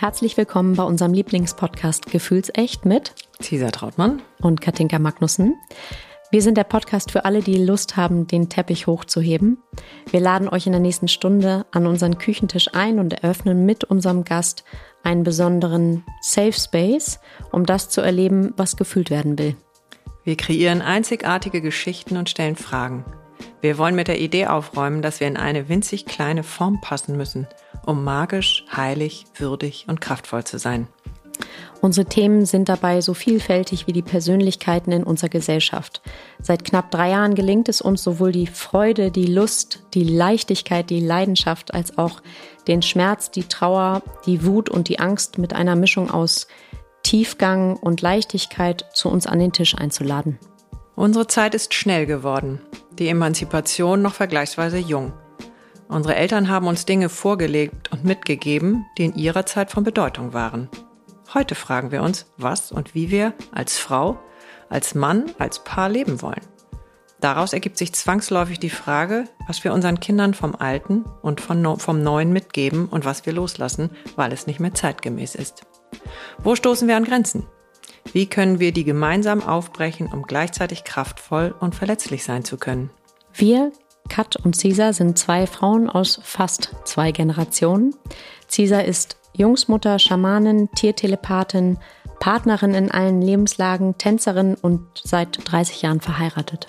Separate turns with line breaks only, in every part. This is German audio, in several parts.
Herzlich willkommen bei unserem Lieblingspodcast Gefühlsecht mit
Cesar Trautmann
und Katinka Magnussen. Wir sind der Podcast für alle, die Lust haben, den Teppich hochzuheben. Wir laden euch in der nächsten Stunde an unseren Küchentisch ein und eröffnen mit unserem Gast einen besonderen Safe Space, um das zu erleben, was gefühlt werden will.
Wir kreieren einzigartige Geschichten und stellen Fragen. Wir wollen mit der Idee aufräumen, dass wir in eine winzig kleine Form passen müssen – um magisch, heilig, würdig und kraftvoll zu sein.
Unsere Themen sind dabei so vielfältig wie die Persönlichkeiten in unserer Gesellschaft. Seit knapp drei Jahren gelingt es uns sowohl die Freude, die Lust, die Leichtigkeit, die Leidenschaft als auch den Schmerz, die Trauer, die Wut und die Angst mit einer Mischung aus Tiefgang und Leichtigkeit zu uns an den Tisch einzuladen.
Unsere Zeit ist schnell geworden, die Emanzipation noch vergleichsweise jung. Unsere Eltern haben uns Dinge vorgelegt und mitgegeben, die in ihrer Zeit von Bedeutung waren. Heute fragen wir uns, was und wie wir als Frau, als Mann, als Paar leben wollen. Daraus ergibt sich zwangsläufig die Frage, was wir unseren Kindern vom Alten und vom Neuen mitgeben und was wir loslassen, weil es nicht mehr zeitgemäß ist. Wo stoßen wir an Grenzen? Wie können wir die gemeinsam aufbrechen, um gleichzeitig kraftvoll und verletzlich sein zu können?
Wir Kat und Cesar sind zwei Frauen aus fast zwei Generationen. Cesar ist Jungsmutter, Schamanin, Tiertelepathin, Partnerin in allen Lebenslagen, Tänzerin und seit 30 Jahren verheiratet.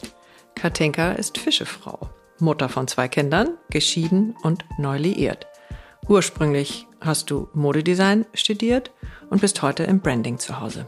Katinka ist Fischefrau, Mutter von zwei Kindern, geschieden und neu liiert. Ursprünglich hast du Modedesign studiert und bist heute im Branding zu Hause.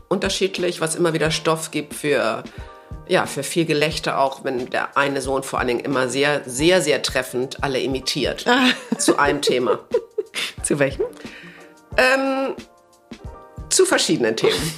unterschiedlich, was immer wieder Stoff gibt für, ja, für viel Gelächter auch, wenn der eine Sohn vor allen Dingen immer sehr, sehr, sehr treffend alle imitiert. Ah. Zu einem Thema.
Zu welchem?
Ähm, zu verschiedenen Themen.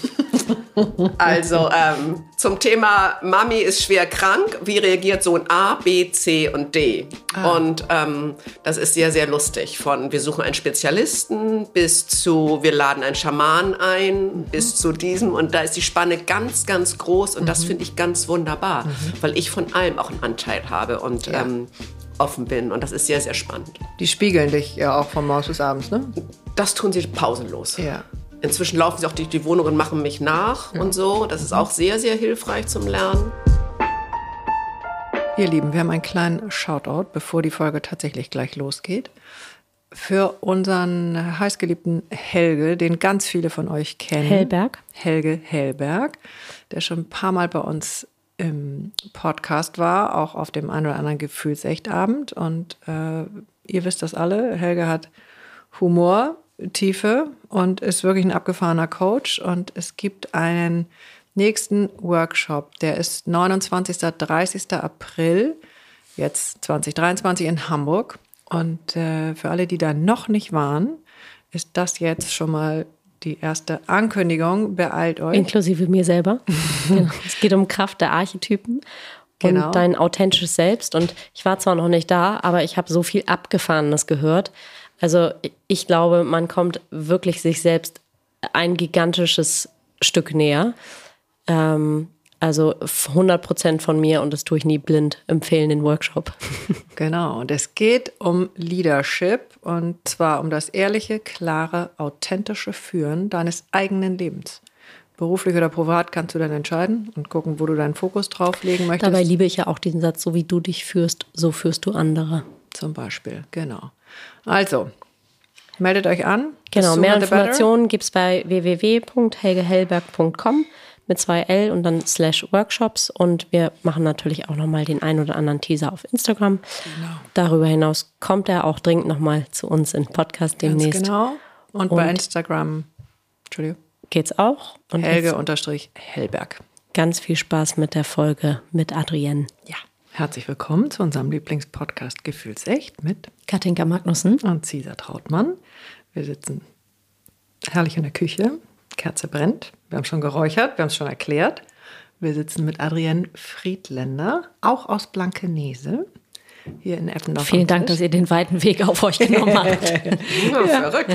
also ähm, zum Thema Mami ist schwer krank. Wie reagiert Sohn A, B, C und D? Ah. Und ähm, das ist sehr, sehr lustig. Von wir suchen einen Spezialisten bis zu wir laden einen Schaman ein, mhm. bis zu diesem. Und da ist die Spanne ganz, ganz groß. Und mhm. das finde ich ganz wunderbar, mhm. weil ich von allem auch einen Anteil habe. Und ja. ähm, offen bin und das ist sehr, sehr spannend.
Die spiegeln dich ja auch von morgens bis abends, ne?
Das tun sie pausenlos.
Ja.
Inzwischen laufen sie auch durch die Wohnung und machen mich nach ja. und so. Das ist auch sehr, sehr hilfreich zum Lernen.
Ihr Lieben, wir haben einen kleinen Shoutout, bevor die Folge tatsächlich gleich losgeht. Für unseren heißgeliebten Helge, den ganz viele von euch kennen.
Hellberg.
Helge Hellberg, der schon ein paar Mal bei uns im Podcast war, auch auf dem einen oder anderen Gefühlsechtabend. Und äh, ihr wisst das alle, Helge hat Humor, Tiefe und ist wirklich ein abgefahrener Coach. Und es gibt einen nächsten Workshop, der ist 29. 30. April, jetzt 2023 in Hamburg. Und äh, für alle, die da noch nicht waren, ist das jetzt schon mal die erste Ankündigung. Beeilt euch.
Inklusive mir selber. genau. Es geht um Kraft der Archetypen genau. und dein authentisches Selbst. Und ich war zwar noch nicht da, aber ich habe so viel Abgefahrenes gehört. Also ich glaube, man kommt wirklich sich selbst ein gigantisches Stück näher. Ähm, also 100 Prozent von mir und das tue ich nie blind empfehlen den Workshop.
Genau, und es geht um Leadership und zwar um das ehrliche, klare, authentische Führen deines eigenen Lebens. Beruflich oder privat kannst du dann entscheiden und gucken, wo du deinen Fokus drauf legen möchtest.
Dabei liebe ich ja auch diesen Satz, so wie du dich führst, so führst du andere.
Zum Beispiel, genau. Also, meldet euch an.
Genau, mehr Informationen gibt es bei www.helgehellberg.com mit zwei L und dann slash Workshops. Und wir machen natürlich auch nochmal den ein oder anderen Teaser auf Instagram. Genau. Darüber hinaus kommt er auch dringend nochmal zu uns in Podcast demnächst.
Ganz genau. Und, und bei Instagram, Entschuldigung.
Geht's auch.
Und Helge-Hellberg.
Ganz viel Spaß mit der Folge mit Adrienne.
Ja. Herzlich willkommen zu unserem Lieblingspodcast Gefühlsecht mit
Katinka Magnussen
und Cesar Trautmann. Wir sitzen herrlich in der Küche. Kerze brennt. Wir haben schon geräuchert, wir haben es schon erklärt. Wir sitzen mit Adrienne Friedländer, auch aus Blankenese, hier in Eppendorf.
Vielen Dank, dass ihr den weiten Weg auf euch genommen habt.
ja, verrückt.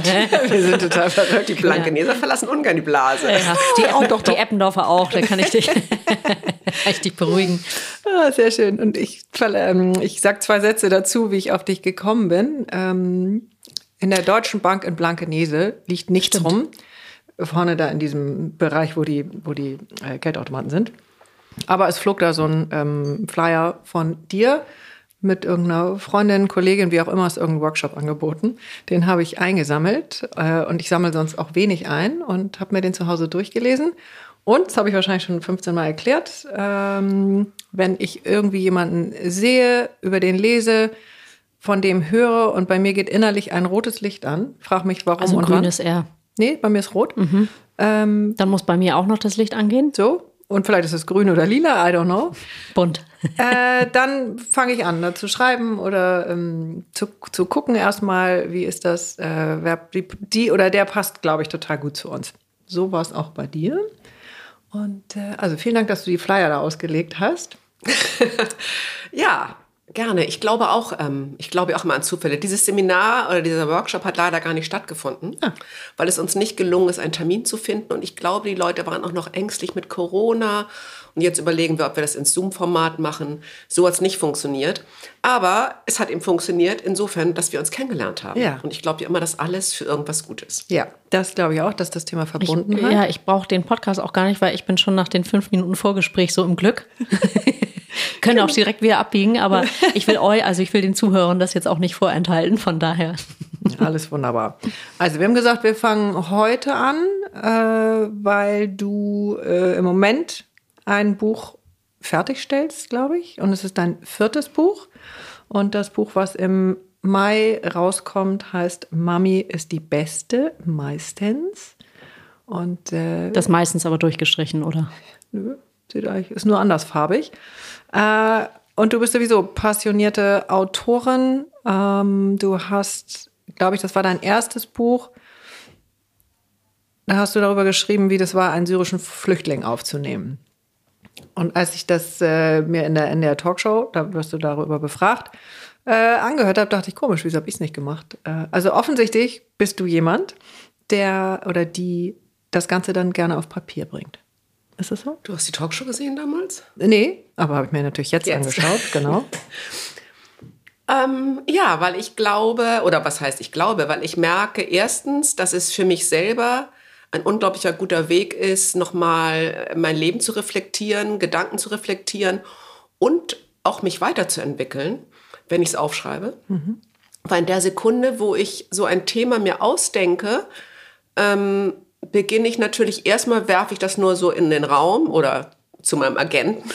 Wir sind total verrückt. Die Blankeneser ja. verlassen ungern die Blase. Ja,
die, oh, doch, die Eppendorfer auch, da kann ich dich, ich dich beruhigen.
Ah, sehr schön. Und ich, ähm, ich sage zwei Sätze dazu, wie ich auf dich gekommen bin. Ähm, in der Deutschen Bank in Blankenese liegt nichts Stimmt. rum vorne da in diesem Bereich, wo die, wo die äh, Geldautomaten sind. Aber es flog da so ein ähm, Flyer von dir mit irgendeiner Freundin, Kollegin, wie auch immer, ist irgendein Workshop angeboten. Den habe ich eingesammelt äh, und ich sammle sonst auch wenig ein und habe mir den zu Hause durchgelesen. Und, das habe ich wahrscheinlich schon 15 Mal erklärt, ähm, wenn ich irgendwie jemanden sehe, über den lese, von dem höre und bei mir geht innerlich ein rotes Licht an, frag mich warum
also
und
grünes R.
Nee, bei mir ist rot.
Mhm. Ähm, Dann muss bei mir auch noch das Licht angehen.
So. Und vielleicht ist es grün oder lila, I don't know.
Bunt.
äh, dann fange ich an, ne, zu schreiben oder ähm, zu, zu gucken erstmal, wie ist das, äh, wer, die, die, oder der passt, glaube ich, total gut zu uns. So war es auch bei dir. Und äh, also vielen Dank, dass du die Flyer da ausgelegt hast.
ja, Gerne. Ich glaube auch, ähm, ich glaube auch mal an Zufälle. Dieses Seminar oder dieser Workshop hat leider gar nicht stattgefunden, ah. weil es uns nicht gelungen ist, einen Termin zu finden. Und ich glaube, die Leute waren auch noch ängstlich mit Corona. Und jetzt überlegen wir, ob wir das ins Zoom-Format machen. So hat es nicht funktioniert. Aber es hat eben funktioniert insofern, dass wir uns kennengelernt haben. Ja. Und ich glaube ja immer, dass alles für irgendwas gut ist.
Ja, das glaube ich auch, dass das Thema verbunden
ich,
hat.
Ja, ich brauche den Podcast auch gar nicht, weil ich bin schon nach den fünf Minuten Vorgespräch so im Glück. Können auch direkt wieder abbiegen, aber ich will euch, also ich will den Zuhörern das jetzt auch nicht vorenthalten, von daher.
Alles wunderbar. Also wir haben gesagt, wir fangen heute an, äh, weil du äh, im Moment ein Buch fertigstellst, glaube ich. Und es ist dein viertes Buch. Und das Buch, was im Mai rauskommt, heißt Mami ist die Beste, meistens. Und äh,
das meistens aber durchgestrichen, oder?
Nö, sieht eigentlich, ist nur andersfarbig. Äh, und du bist sowieso passionierte Autorin. Ähm, du hast, glaube ich, das war dein erstes Buch. Da hast du darüber geschrieben, wie das war, einen syrischen Flüchtling aufzunehmen. Und als ich das äh, mir in der, in der Talkshow, da wirst du darüber befragt, äh, angehört habe, dachte ich, komisch, wieso habe ich es nicht gemacht? Äh, also offensichtlich bist du jemand, der oder die das Ganze dann gerne auf Papier bringt. Ist das so?
Du hast die Talkshow gesehen damals?
Nee, aber habe ich mir natürlich jetzt, jetzt. angeschaut, genau.
ähm, ja, weil ich glaube, oder was heißt ich glaube, weil ich merke erstens, dass es für mich selber ein unglaublicher guter Weg ist, nochmal mein Leben zu reflektieren, Gedanken zu reflektieren und auch mich weiterzuentwickeln, wenn ich es aufschreibe. Mhm. Weil in der Sekunde, wo ich so ein Thema mir ausdenke, ähm, beginne ich natürlich erstmal, werfe ich das nur so in den Raum oder zu meinem Agenten.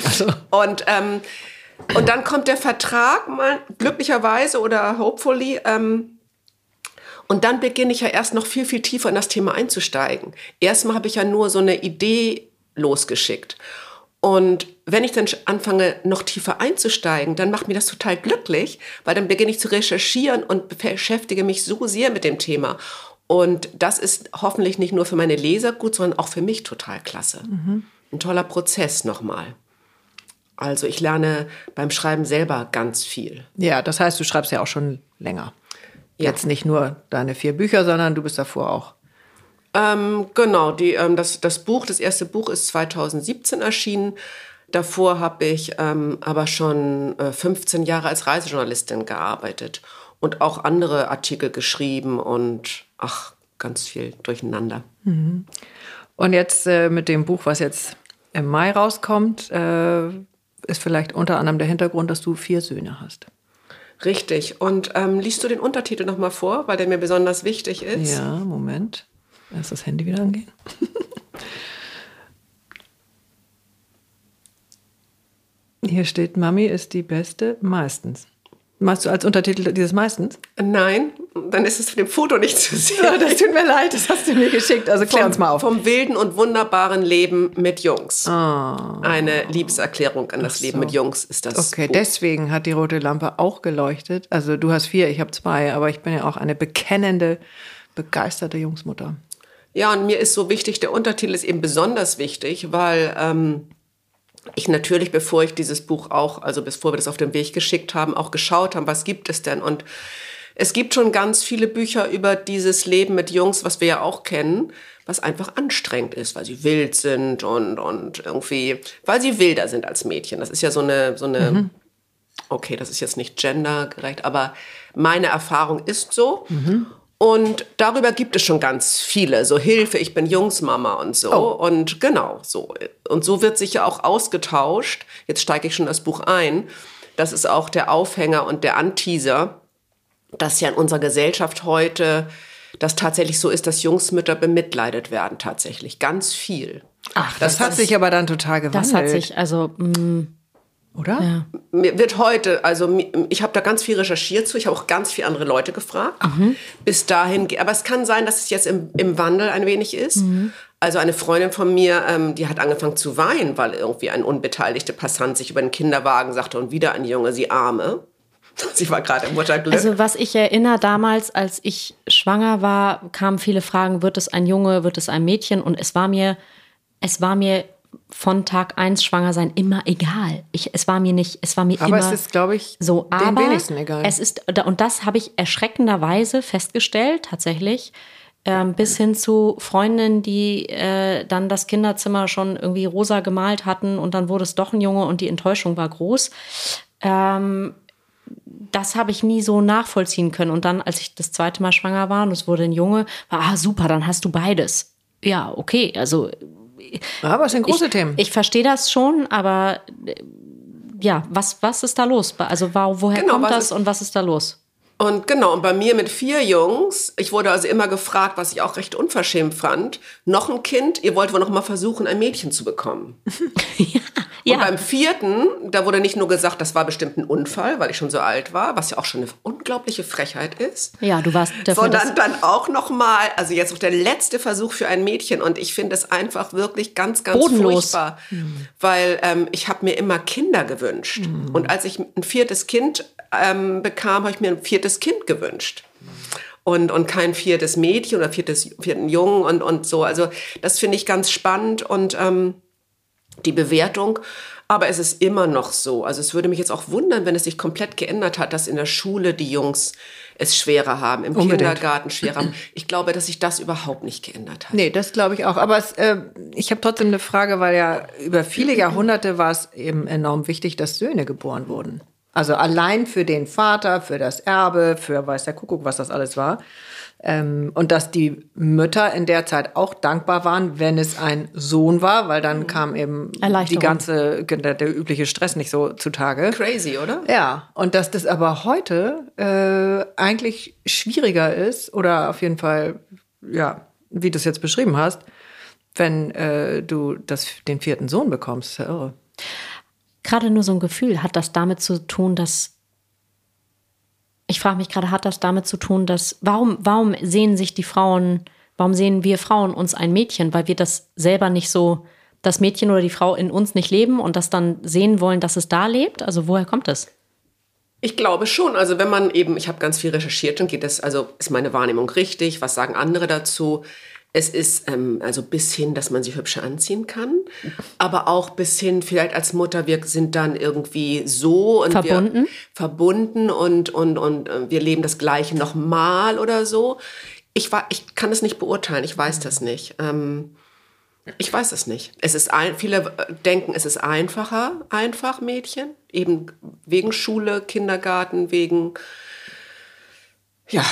und, ähm, und dann kommt der Vertrag, mal, glücklicherweise oder hopefully. Ähm, und dann beginne ich ja erst noch viel, viel tiefer in das Thema einzusteigen. Erstmal habe ich ja nur so eine Idee losgeschickt. Und wenn ich dann anfange, noch tiefer einzusteigen, dann macht mir das total glücklich, weil dann beginne ich zu recherchieren und beschäftige mich so sehr mit dem Thema. Und das ist hoffentlich nicht nur für meine Leser gut, sondern auch für mich total klasse. Mhm. Ein toller Prozess nochmal. Also ich lerne beim Schreiben selber ganz viel.
Ja, das heißt, du schreibst ja auch schon länger. Ja. Jetzt nicht nur deine vier Bücher, sondern du bist davor auch.
Ähm, genau, die, ähm, das, das Buch, das erste Buch ist 2017 erschienen. Davor habe ich ähm, aber schon äh, 15 Jahre als Reisejournalistin gearbeitet und auch andere Artikel geschrieben und ach, ganz viel durcheinander.
Mhm. Und jetzt äh, mit dem Buch, was jetzt im Mai rauskommt, äh, ist vielleicht unter anderem der Hintergrund, dass du vier Söhne hast.
Richtig. Und ähm, liest du den Untertitel noch mal vor, weil der mir besonders wichtig ist?
Ja, Moment. Erst das Handy wieder angehen. Hier steht, Mami ist die Beste meistens. Machst du als Untertitel dieses meistens?
Nein, dann ist es für dem Foto nicht zu sehen.
Ja, das tut mir leid, das hast du mir geschickt. Also klär vom, uns mal auf.
Vom wilden und wunderbaren Leben mit Jungs. Oh. Eine Liebeserklärung an das so. Leben mit Jungs ist das.
Okay, Buch. deswegen hat die rote Lampe auch geleuchtet. Also du hast vier, ich habe zwei, aber ich bin ja auch eine bekennende begeisterte Jungsmutter.
Ja, und mir ist so wichtig, der Untertitel ist eben besonders wichtig, weil ähm, ich natürlich, bevor ich dieses Buch auch, also bevor wir das auf den Weg geschickt haben, auch geschaut haben, was gibt es denn? Und es gibt schon ganz viele Bücher über dieses Leben mit Jungs, was wir ja auch kennen, was einfach anstrengend ist, weil sie wild sind und, und irgendwie, weil sie wilder sind als Mädchen. Das ist ja so eine, so eine, mhm. okay, das ist jetzt nicht gendergerecht, aber meine Erfahrung ist so. Mhm. Und darüber gibt es schon ganz viele. So Hilfe, ich bin Jungsmama und so. Oh. Und genau so. Und so wird sich ja auch ausgetauscht. Jetzt steige ich schon das Buch ein. Das ist auch der Aufhänger und der Anteaser, dass ja in unserer Gesellschaft heute das tatsächlich so ist, dass Jungsmütter bemitleidet werden, tatsächlich. Ganz viel.
Ach, das, das hat sich aber dann total gewandelt.
Das hat sich, also. Mh, mm,
oder?
Ja. Mir wird heute, also ich habe da ganz viel recherchiert zu, ich habe auch ganz viele andere Leute gefragt. Mhm. Bis dahin, aber es kann sein, dass es jetzt im, im Wandel ein wenig ist. Mhm. Also eine Freundin von mir, ähm, die hat angefangen zu weinen, weil irgendwie ein unbeteiligter Passant sich über den Kinderwagen sagte und wieder ein Junge, sie arme. Sie war gerade im Mutterglück.
Also was ich erinnere damals, als ich schwanger war, kamen viele Fragen, wird es ein Junge, wird es ein Mädchen? Und es war mir, es war mir von Tag eins schwanger sein immer egal. Ich, es war mir nicht, es war mir
aber
immer.
Aber es ist, glaube ich,
so. Aber
wenigsten egal.
Es ist und das habe ich erschreckenderweise festgestellt, tatsächlich. Ähm, bis hin zu Freundinnen, die äh, dann das Kinderzimmer schon irgendwie rosa gemalt hatten und dann wurde es doch ein Junge und die Enttäuschung war groß. Ähm, das habe ich nie so nachvollziehen können. Und dann, als ich das zweite Mal schwanger war und es wurde ein Junge, war, ah, super, dann hast du beides. Ja, okay, also
aber es sind große
ich,
Themen.
Ich verstehe das schon, aber äh, ja, was, was ist da los? Also woher genau, kommt das ist, und was ist da los?
Und genau, und bei mir mit vier Jungs, ich wurde also immer gefragt, was ich auch recht unverschämt fand, noch ein Kind, ihr wollt wohl noch mal versuchen, ein Mädchen zu bekommen. ja. Ja. Und beim vierten, da wurde nicht nur gesagt, das war bestimmt ein Unfall, weil ich schon so alt war, was ja auch schon eine unglaubliche Frechheit ist.
Ja, du warst
dafür. Sondern dann auch noch mal, also jetzt auch der letzte Versuch für ein Mädchen und ich finde es einfach wirklich ganz, ganz Bodenlos. furchtbar, mhm. weil ähm, ich habe mir immer Kinder gewünscht mhm. und als ich ein viertes Kind ähm, bekam, habe ich mir ein viertes Kind gewünscht. Und, und kein viertes Mädchen oder viertes, vierten Jungen und, und so. Also das finde ich ganz spannend und ähm, die Bewertung. Aber es ist immer noch so. Also es würde mich jetzt auch wundern, wenn es sich komplett geändert hat, dass in der Schule die Jungs es schwerer haben, im Unbedingt. Kindergarten schwerer haben. Ich glaube, dass sich das überhaupt nicht geändert hat.
Nee, das glaube ich auch. Aber es, äh, ich habe trotzdem eine Frage, weil ja über viele Jahrhunderte war es eben enorm wichtig, dass Söhne geboren wurden. Also allein für den Vater, für das Erbe, für weiß der Kuckuck, was das alles war. Ähm, und dass die Mütter in der Zeit auch dankbar waren, wenn es ein Sohn war, weil dann kam eben die ganze, der, der, übliche Stress nicht so zutage.
Crazy, oder?
Ja. Und dass das aber heute äh, eigentlich schwieriger ist, oder auf jeden Fall, ja, wie du es jetzt beschrieben hast, wenn äh, du das, den vierten Sohn bekommst. Ja irre.
Gerade nur so ein Gefühl, hat das damit zu tun, dass ich frage mich gerade, hat das damit zu tun, dass, warum, warum sehen sich die Frauen, warum sehen wir Frauen uns ein Mädchen? Weil wir das selber nicht so, das Mädchen oder die Frau in uns nicht leben und das dann sehen wollen, dass es da lebt? Also woher kommt das?
Ich glaube schon. Also wenn man eben, ich habe ganz viel recherchiert, dann geht es, also ist meine Wahrnehmung richtig? Was sagen andere dazu? Es ist ähm, also bis hin, dass man sie hübscher anziehen kann, aber auch bis hin, vielleicht als Mutter, wir sind dann irgendwie so und
verbunden,
wir, verbunden und und und äh, wir leben das Gleiche nochmal oder so. Ich war, ich kann das nicht beurteilen. Ich weiß das nicht. Ähm, ich weiß es nicht. Es ist ein, viele denken, es ist einfacher, einfach Mädchen, eben wegen Schule, Kindergarten, wegen ja,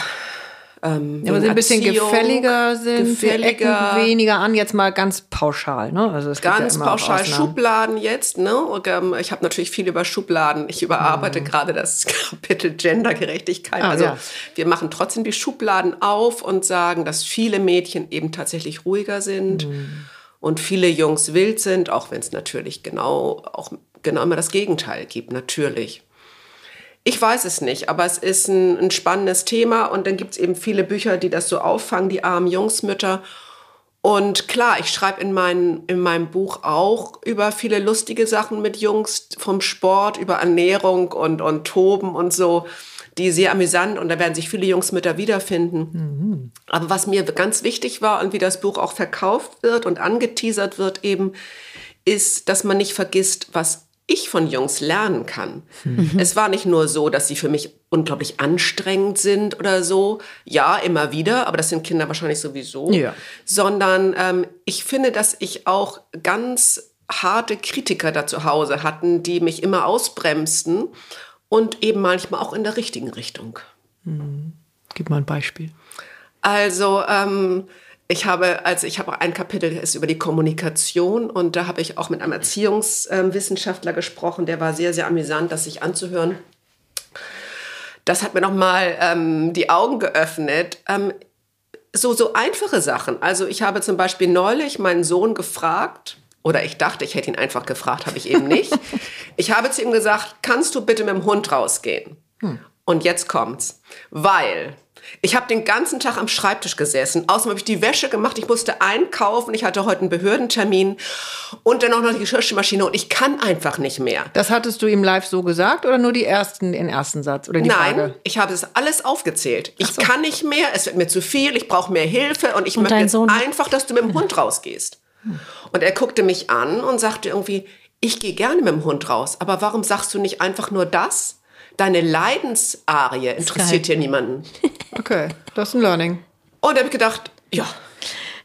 ähm, ja, aber sie ein bisschen gefälliger sind, gefälliger, weniger an, jetzt mal ganz pauschal. Ne?
Also es ganz ja pauschal, Schubladen jetzt. Ne? Und, ähm, ich habe natürlich viel über Schubladen. Ich überarbeite mhm. gerade das Kapitel Gendergerechtigkeit. Ah, also ja. wir machen trotzdem die Schubladen auf und sagen, dass viele Mädchen eben tatsächlich ruhiger sind. Mhm. Und viele Jungs wild sind, auch wenn es natürlich genau auch genau immer das Gegenteil gibt, natürlich. Ich weiß es nicht, aber es ist ein, ein spannendes Thema und dann gibt es eben viele Bücher, die das so auffangen, die armen Jungsmütter. Und klar, ich schreibe in, mein, in meinem Buch auch über viele lustige Sachen mit Jungs, vom Sport über Ernährung und, und Toben und so. die sehr amüsant und da werden sich viele Jungsmütter wiederfinden. Mhm. Aber was mir ganz wichtig war und wie das Buch auch verkauft wird und angeteasert wird eben, ist, dass man nicht vergisst, was ich von Jungs lernen kann. Mhm. Es war nicht nur so, dass sie für mich unglaublich anstrengend sind oder so. Ja, immer wieder, aber das sind Kinder wahrscheinlich sowieso. Ja. Sondern ähm, ich finde, dass ich auch ganz harte Kritiker da zu Hause hatten, die mich immer ausbremsten und eben manchmal auch in der richtigen Richtung.
Mhm. Gib mal ein Beispiel.
Also ähm, ich habe, also ich habe ein Kapitel ist über die Kommunikation und da habe ich auch mit einem Erziehungswissenschaftler gesprochen, der war sehr, sehr amüsant, das sich anzuhören. Das hat mir nochmal ähm, die Augen geöffnet. Ähm, so, so einfache Sachen. Also ich habe zum Beispiel neulich meinen Sohn gefragt, oder ich dachte, ich hätte ihn einfach gefragt, habe ich eben nicht. ich habe zu ihm gesagt, kannst du bitte mit dem Hund rausgehen? Hm. Und jetzt kommt's. Weil ich habe den ganzen Tag am Schreibtisch gesessen. Außerdem habe ich die Wäsche gemacht. Ich musste einkaufen. Ich hatte heute einen Behördentermin und dann auch noch die Geschirrspülmaschine und ich kann einfach nicht mehr.
Das hattest du ihm live so gesagt oder nur die ersten, den ersten Satz oder die
Nein,
Frage?
ich habe es alles aufgezählt. Ich so. kann nicht mehr. Es wird mir zu viel. Ich brauche mehr Hilfe und ich und möchte jetzt Sohn? einfach, dass du mit dem Hund rausgehst. Und er guckte mich an und sagte irgendwie, ich gehe gerne mit dem Hund raus, aber warum sagst du nicht einfach nur das? Deine Leidensarie interessiert hier niemanden.
Okay, das ist ein Learning.
Und da habe ich gedacht, ja.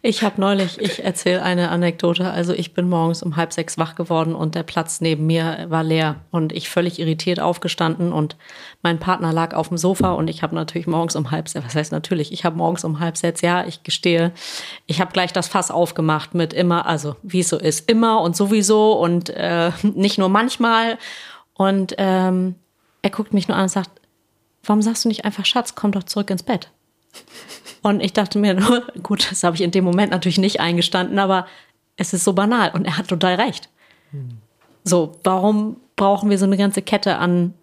Ich habe neulich, ich erzähle eine Anekdote. Also ich bin morgens um halb sechs wach geworden und der Platz neben mir war leer und ich völlig irritiert aufgestanden und mein Partner lag auf dem Sofa und ich habe natürlich morgens um halb sechs, was heißt natürlich, ich habe morgens um halb sechs, ja, ich gestehe, ich habe gleich das Fass aufgemacht mit immer, also wie es so ist, immer und sowieso und äh, nicht nur manchmal und ähm, er guckt mich nur an und sagt, warum sagst du nicht einfach, Schatz, komm doch zurück ins Bett? Und ich dachte mir nur, gut, das habe ich in dem Moment natürlich nicht eingestanden, aber es ist so banal und er hat total recht. Hm. So, warum brauchen wir so eine ganze Kette an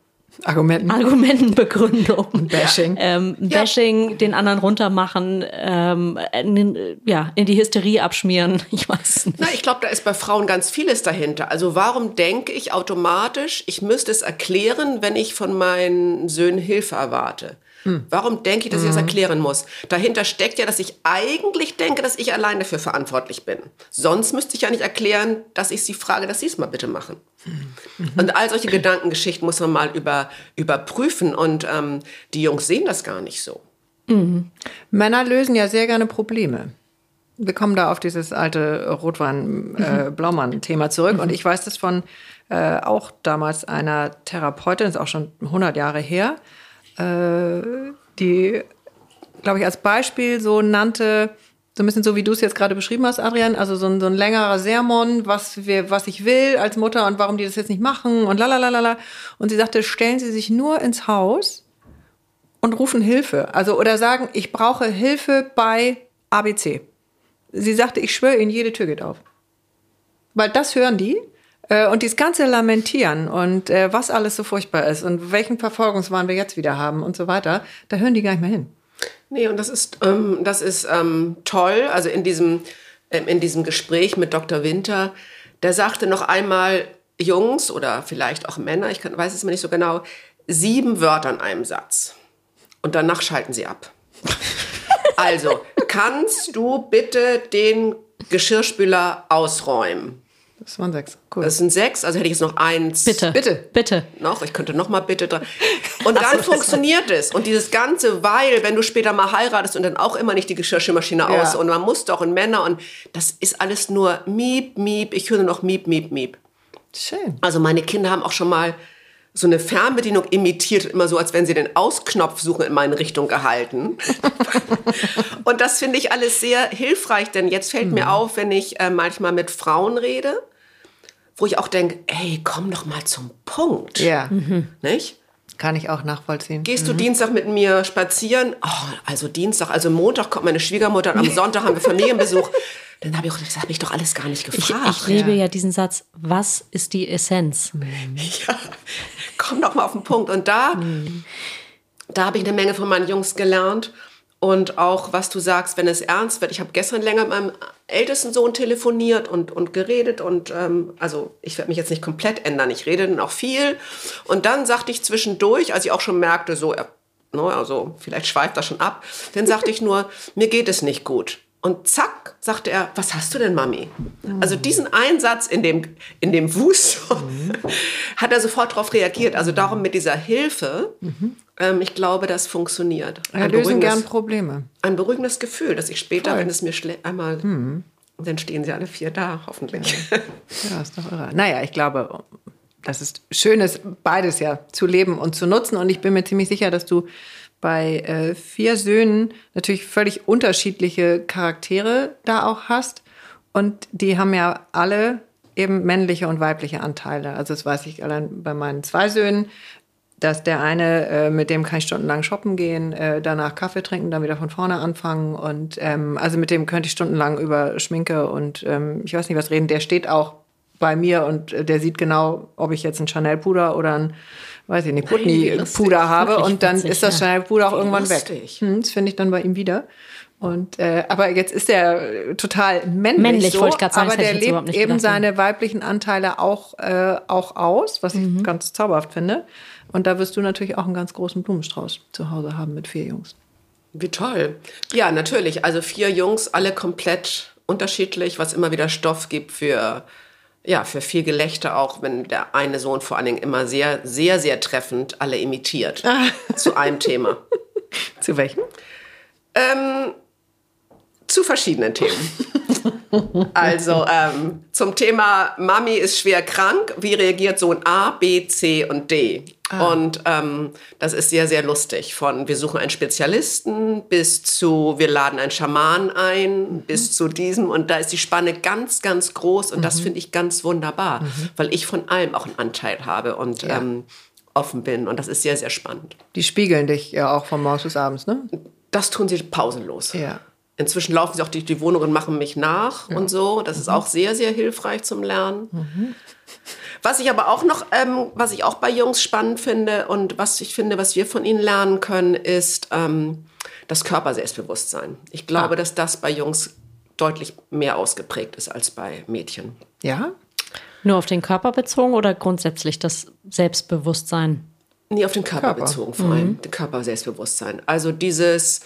Argumenten.
Argumentenbegründung.
Bashing.
Ähm, Bashing, ja. den anderen runtermachen, ähm, in, ja, in die Hysterie abschmieren. Ich weiß nicht.
Na, ich glaube, da ist bei Frauen ganz vieles dahinter. Also warum denke ich automatisch, ich müsste es erklären, wenn ich von meinen Söhnen Hilfe erwarte? Hm. Warum denke ich, dass ich das mhm. erklären muss? Dahinter steckt ja, dass ich eigentlich denke, dass ich allein dafür verantwortlich bin. Sonst müsste ich ja nicht erklären, dass ich sie frage, dass sie es mal bitte machen. Mhm. Und all solche Gedankengeschichten muss man mal über, überprüfen. Und ähm, die Jungs sehen das gar nicht so.
Mhm. Männer lösen ja sehr gerne Probleme. Wir kommen da auf dieses alte Rotwein-Blaumann-Thema äh, zurück. Und ich weiß das von äh, auch damals einer Therapeutin, das ist auch schon 100 Jahre her, äh, die, glaube ich, als Beispiel so nannte, so ein bisschen so, wie du es jetzt gerade beschrieben hast, Adrian, also so ein, so ein längerer Sermon, was, wir, was ich will als Mutter und warum die das jetzt nicht machen und lalalala. Und sie sagte, stellen Sie sich nur ins Haus und rufen Hilfe. Also, oder sagen, ich brauche Hilfe bei ABC. Sie sagte, ich schwöre Ihnen, jede Tür geht auf. Weil das hören die und dieses ganze Lamentieren und äh, was alles so furchtbar ist und welchen Verfolgungswahn wir jetzt wieder haben und so weiter, da hören die gar nicht mehr hin.
Nee, und das ist, ähm, das ist ähm, toll. Also in diesem, ähm, in diesem Gespräch mit Dr. Winter, der sagte noch einmal, Jungs oder vielleicht auch Männer, ich kann, weiß es mir nicht so genau, sieben Wörter in einem Satz. Und danach schalten sie ab. also, kannst du bitte den Geschirrspüler ausräumen?
Das waren sechs. Cool.
Das sind sechs, also hätte ich jetzt noch eins.
Bitte. Bitte. Bitte.
Noch, ich könnte noch mal bitte dran. Und dann so, funktioniert es. Und dieses Ganze, weil, wenn du später mal heiratest und dann auch immer nicht die Geschirrspülmaschine ja. aus und man muss doch und Männer und das ist alles nur Miep, Miep. Ich höre nur noch Miep, Miep, Miep.
Schön.
Also meine Kinder haben auch schon mal so eine Fernbedienung imitiert, immer so, als wenn sie den Ausknopf suchen in meine Richtung gehalten. und das finde ich alles sehr hilfreich, denn jetzt fällt mhm. mir auf, wenn ich äh, manchmal mit Frauen rede, wo ich auch denke, ey, komm doch mal zum Punkt.
Ja. Mhm.
Nicht?
Kann ich auch nachvollziehen.
Gehst du mhm. Dienstag mit mir spazieren? Oh, also Dienstag, also Montag kommt meine Schwiegermutter und am Sonntag haben wir Familienbesuch. Dann habe ich auch gesagt, das habe ich doch alles gar nicht gefragt.
Ich, ich liebe ja. ja diesen Satz, was ist die Essenz?
Ja, komm doch mal auf den Punkt. Und da, mhm. da habe ich eine Menge von meinen Jungs gelernt. Und auch, was du sagst, wenn es ernst wird. Ich habe gestern länger mit meinem ältesten Sohn telefoniert und, und geredet. Und ähm, also ich werde mich jetzt nicht komplett ändern. Ich rede dann auch viel. Und dann sagte ich zwischendurch, als ich auch schon merkte, so er ne, also vielleicht schweift das schon ab. Dann sagte ich nur, mir geht es nicht gut. Und zack, sagte er, was hast du denn, Mami? Also diesen Einsatz in dem, in dem Wust mhm. hat er sofort darauf reagiert. Also darum mit dieser Hilfe, mhm. ähm, ich glaube, das funktioniert.
Er lösen gern Probleme.
Ein beruhigendes Gefühl, dass ich später, Toll. wenn es mir einmal, mhm. dann stehen sie alle vier da, hoffentlich.
Ja. ja, ist doch irre. Naja, ich glaube, das ist schön, ist, beides ja zu leben und zu nutzen. Und ich bin mir ziemlich sicher, dass du bei äh, vier Söhnen natürlich völlig unterschiedliche Charaktere da auch hast. Und die haben ja alle eben männliche und weibliche Anteile. Also das weiß ich allein bei meinen zwei Söhnen, dass der eine, äh, mit dem kann ich stundenlang shoppen gehen, äh, danach Kaffee trinken, dann wieder von vorne anfangen. Und ähm, also mit dem könnte ich stundenlang über Schminke und ähm, ich weiß nicht was reden. Der steht auch bei mir und äh, der sieht genau, ob ich jetzt ein Chanel-Puder oder ein weiß ich nicht, Putney-Puder habe und dann witzig, ist das Chanel-Puder auch irgendwann lustig. weg. Hm, das finde ich dann bei ihm wieder. Und äh, aber jetzt ist er total männlich, männlich so, sagen, aber der lebt eben seine weiblichen Anteile auch äh, auch aus, was mhm. ich ganz zauberhaft finde. Und da wirst du natürlich auch einen ganz großen Blumenstrauß zu Hause haben mit vier Jungs.
Wie toll. Ja, natürlich. Also vier Jungs, alle komplett unterschiedlich, was immer wieder Stoff gibt für ja, für viel Gelächter auch, wenn der eine Sohn vor allen Dingen immer sehr, sehr, sehr treffend alle imitiert. Ah. Zu einem Thema.
zu welchem?
Ähm, zu verschiedenen Themen. also ähm, zum Thema Mami ist schwer krank. Wie reagiert Sohn A, B, C und D? Ah. Und ähm, das ist sehr, sehr lustig. Von wir suchen einen Spezialisten bis zu wir laden einen Schaman ein, mhm. bis zu diesem. Und da ist die Spanne ganz, ganz groß. Und mhm. das finde ich ganz wunderbar, mhm. weil ich von allem auch einen Anteil habe und ja. ähm, offen bin. Und das ist sehr, sehr spannend.
Die spiegeln dich ja auch von morgens bis abends, ne?
Das tun sie pausenlos.
Ja.
Inzwischen laufen sie auch durch die Wohnung und machen mich nach ja. und so. Das ist mhm. auch sehr, sehr hilfreich zum Lernen. Was ich aber auch noch, ähm, was ich auch bei Jungs spannend finde und was ich finde, was wir von ihnen lernen können, ist ähm, das Körperselbstbewusstsein. Ich glaube, ah. dass das bei Jungs deutlich mehr ausgeprägt ist als bei Mädchen.
Ja?
Nur auf den Körper bezogen oder grundsätzlich das Selbstbewusstsein?
Nee, auf den Körper, Körper. bezogen vor allem. Mhm. Körperselbstbewusstsein. Also dieses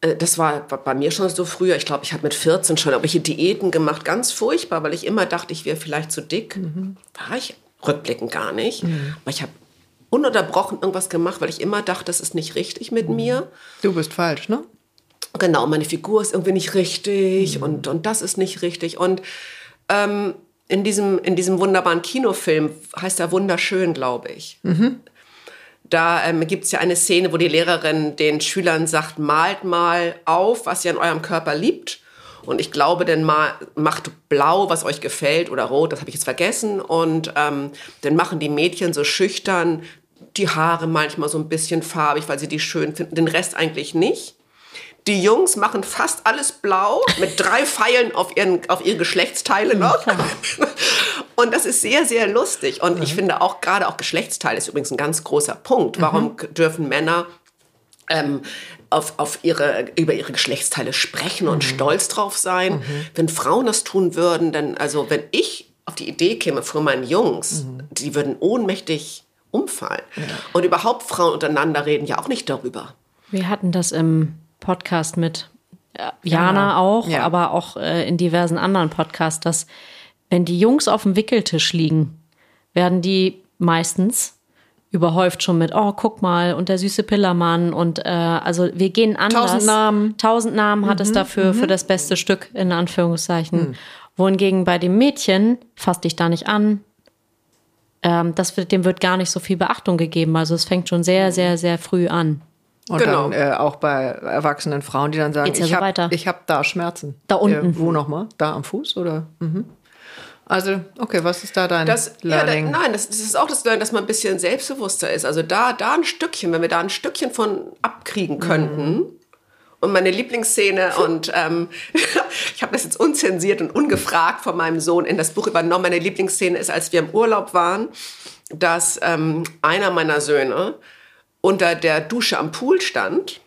das war bei mir schon so früher. Ich glaube, ich habe mit 14 schon irgendwelche Diäten gemacht, ganz furchtbar, weil ich immer dachte, ich wäre vielleicht zu dick. Mhm. War ich rückblickend gar nicht. Mhm. Aber ich habe ununterbrochen irgendwas gemacht, weil ich immer dachte, das ist nicht richtig mit mhm. mir.
Du bist falsch, ne?
Genau, meine Figur ist irgendwie nicht richtig mhm. und, und das ist nicht richtig. Und ähm, in, diesem, in diesem wunderbaren Kinofilm heißt er wunderschön, glaube ich. Da ähm, gibt es ja eine Szene, wo die Lehrerin den Schülern sagt, malt mal auf, was ihr an eurem Körper liebt. Und ich glaube, dann mal, macht blau, was euch gefällt, oder rot, das habe ich jetzt vergessen. Und ähm, dann machen die Mädchen so schüchtern die Haare manchmal so ein bisschen farbig, weil sie die schön finden, den Rest eigentlich nicht. Die Jungs machen fast alles blau mit drei Pfeilen auf, ihren, auf ihre Geschlechtsteile noch. Und das ist sehr, sehr lustig. Und mhm. ich finde auch, gerade auch Geschlechtsteile ist übrigens ein ganz großer Punkt. Warum mhm. dürfen Männer ähm, auf, auf ihre, über ihre Geschlechtsteile sprechen und mhm. stolz drauf sein? Mhm. Wenn Frauen das tun würden, dann, also wenn ich auf die Idee käme von meinen Jungs, mhm. die würden ohnmächtig umfallen. Ja. Und überhaupt Frauen untereinander reden ja auch nicht darüber.
Wir hatten das im Podcast mit Jana auch, ja. aber auch äh, in diversen anderen Podcasts, dass wenn die Jungs auf dem Wickeltisch liegen, werden die meistens überhäuft schon mit, oh, guck mal, und der süße Pillermann und äh, also wir gehen anders.
Tausend Namen.
Tausend Namen hat es mhm, dafür, für mhm. das beste Stück, in Anführungszeichen. Mhm. Wohingegen bei dem Mädchen, fass dich da nicht an, ähm, das wird, dem wird gar nicht so viel Beachtung gegeben. Also es fängt schon sehr, sehr, sehr früh an.
Und genau. dann äh, auch bei erwachsenen Frauen, die dann sagen,
ja
ich
so habe
hab da Schmerzen.
Da unten.
Äh, wo nochmal? Da am Fuß oder? Mhm. Also, okay, was ist da dein
das, Learning? Ja, da, nein, das, das, ist auch das Learning, dass man ein bisschen selbstbewusster ist. Also da, da ein Stückchen, wenn wir da ein Stückchen von abkriegen könnten. Mhm. Und meine Lieblingsszene, und ähm, ich habe das jetzt unzensiert und ungefragt von meinem Sohn in das Buch übernommen. Meine Lieblingsszene ist, als wir im Urlaub waren, dass ähm, einer meiner Söhne unter der Dusche am Pool stand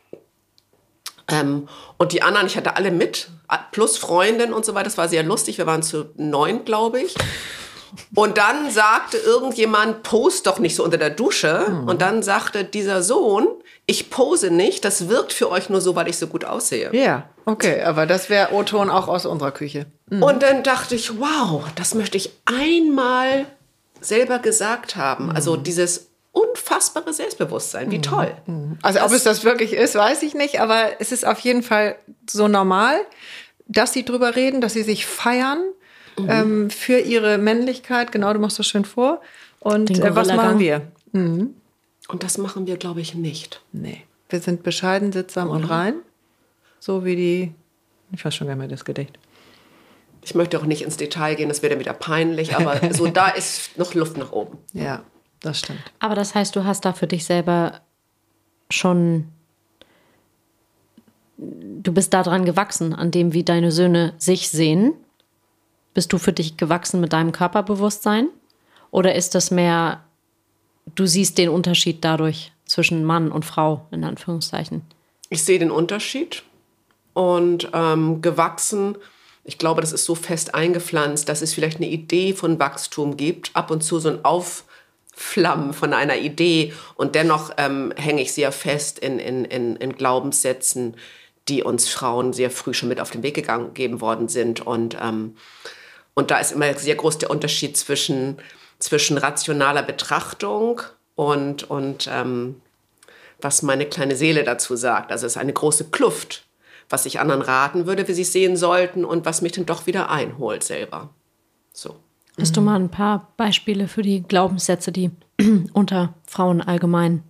ähm, und die anderen, ich hatte alle mit, plus Freundin und so weiter. Das war sehr lustig. Wir waren zu neun, glaube ich. Und dann sagte irgendjemand, post doch nicht so unter der Dusche. Mhm. Und dann sagte dieser Sohn, ich pose nicht, das wirkt für euch nur so, weil ich so gut aussehe.
Ja, okay, aber das wäre O-Ton auch aus unserer Küche.
Mhm. Und dann dachte ich, wow, das möchte ich einmal selber gesagt haben. Mhm. Also dieses unfassbare Selbstbewusstsein, wie mhm. toll.
Mhm. Also das, ob es das wirklich ist, weiß ich nicht, aber es ist auf jeden Fall so normal, dass sie drüber reden, dass sie sich feiern mhm. ähm, für ihre Männlichkeit. Genau, du machst das schön vor. Und äh, was machen wir? Mhm.
Und das machen wir, glaube ich, nicht.
Nee. Wir sind bescheiden, sittsam und rein. So wie die. Ich weiß schon, wer mir das Gedicht.
Ich möchte auch nicht ins Detail gehen, das wäre dann wieder peinlich, aber so da ist noch Luft nach oben.
Ja, das stimmt.
Aber das heißt, du hast da für dich selber schon. Du bist daran gewachsen, an dem, wie deine Söhne sich sehen. Bist du für dich gewachsen mit deinem Körperbewusstsein? Oder ist das mehr du siehst den Unterschied dadurch zwischen Mann und Frau, in Anführungszeichen.
Ich sehe den Unterschied und ähm, gewachsen. Ich glaube, das ist so fest eingepflanzt, dass es vielleicht eine Idee von Wachstum gibt, ab und zu so ein Aufflammen von einer Idee und dennoch ähm, hänge ich sehr fest in, in, in, in Glaubenssätzen, die uns Frauen sehr früh schon mit auf den Weg gegeben worden sind und ähm, und da ist immer sehr groß der Unterschied zwischen zwischen rationaler Betrachtung und, und ähm, was meine kleine Seele dazu sagt. Also es ist eine große Kluft, was ich anderen raten würde, wie sie es sehen sollten und was mich dann doch wieder einholt selber. So.
Hast du mal ein paar Beispiele für die Glaubenssätze, die unter Frauen allgemein,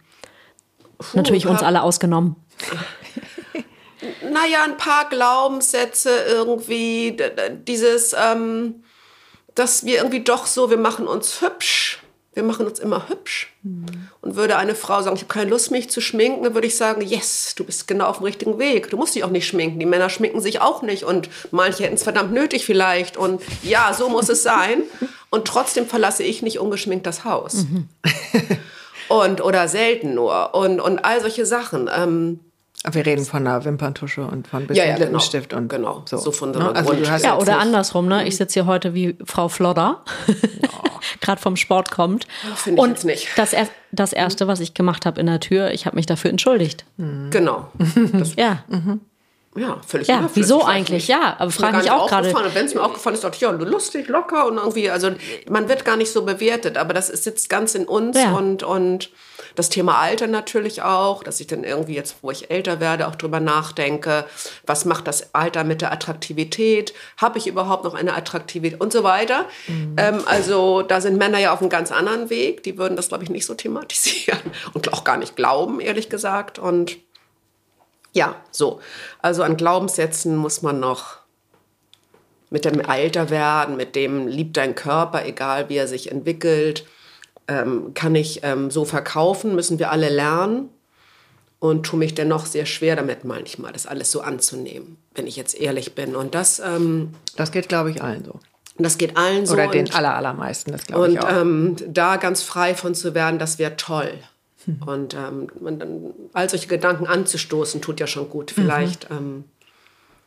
Puh, natürlich uns alle ausgenommen?
naja, ein paar Glaubenssätze irgendwie, dieses, ähm, dass wir irgendwie doch so, wir machen uns hübsch. Wir machen uns immer hübsch. Mhm. Und würde eine Frau sagen, ich habe keine Lust, mich zu schminken, dann würde ich sagen, yes, du bist genau auf dem richtigen Weg. Du musst dich auch nicht schminken. Die Männer schminken sich auch nicht und manche hätten es verdammt nötig vielleicht. Und ja, so muss es sein. Und trotzdem verlasse ich nicht ungeschminkt das Haus. Mhm. und, oder selten nur. Und, und all solche Sachen. Ähm,
wir reden von einer Wimperntusche und von ein bisschen ja, ja, genau. Lippenstift und
genau.
so.
so von
der ne? also
Ja, oder andersrum, ne? Ich sitze hier heute wie Frau Flodder, gerade vom Sport kommt.
Finde ich und jetzt nicht.
Das, er das erste, was ich gemacht habe in der Tür, ich habe mich dafür entschuldigt.
Mhm. Genau.
Das, ja. Mhm.
Ja, völlig
Ja, wieso eigentlich? Ja, aber frage mich auch gerade.
Wenn es mir aufgefallen ist, dachte ich, ja, lustig, locker und irgendwie, also man wird gar nicht so bewertet, aber das sitzt ganz in uns ja. und, und das Thema Alter natürlich auch, dass ich dann irgendwie jetzt, wo ich älter werde, auch drüber nachdenke, was macht das Alter mit der Attraktivität? Habe ich überhaupt noch eine Attraktivität und so weiter? Mhm. Ähm, also da sind Männer ja auf einem ganz anderen Weg, die würden das, glaube ich, nicht so thematisieren und auch gar nicht glauben, ehrlich gesagt. Und ja, so. Also an Glaubenssätzen muss man noch mit dem Alter werden, mit dem liebt dein Körper, egal wie er sich entwickelt, ähm, kann ich ähm, so verkaufen, müssen wir alle lernen und tue mich dennoch sehr schwer damit manchmal, das alles so anzunehmen, wenn ich jetzt ehrlich bin. Und das, ähm,
das geht, glaube ich, allen so.
Das geht allen so.
Oder den aller, allermeisten, das glaube ich
auch. Und ähm, da ganz frei von zu werden, das wäre toll. Und ähm, dann, all solche Gedanken anzustoßen, tut ja schon gut. Vielleicht. Mhm.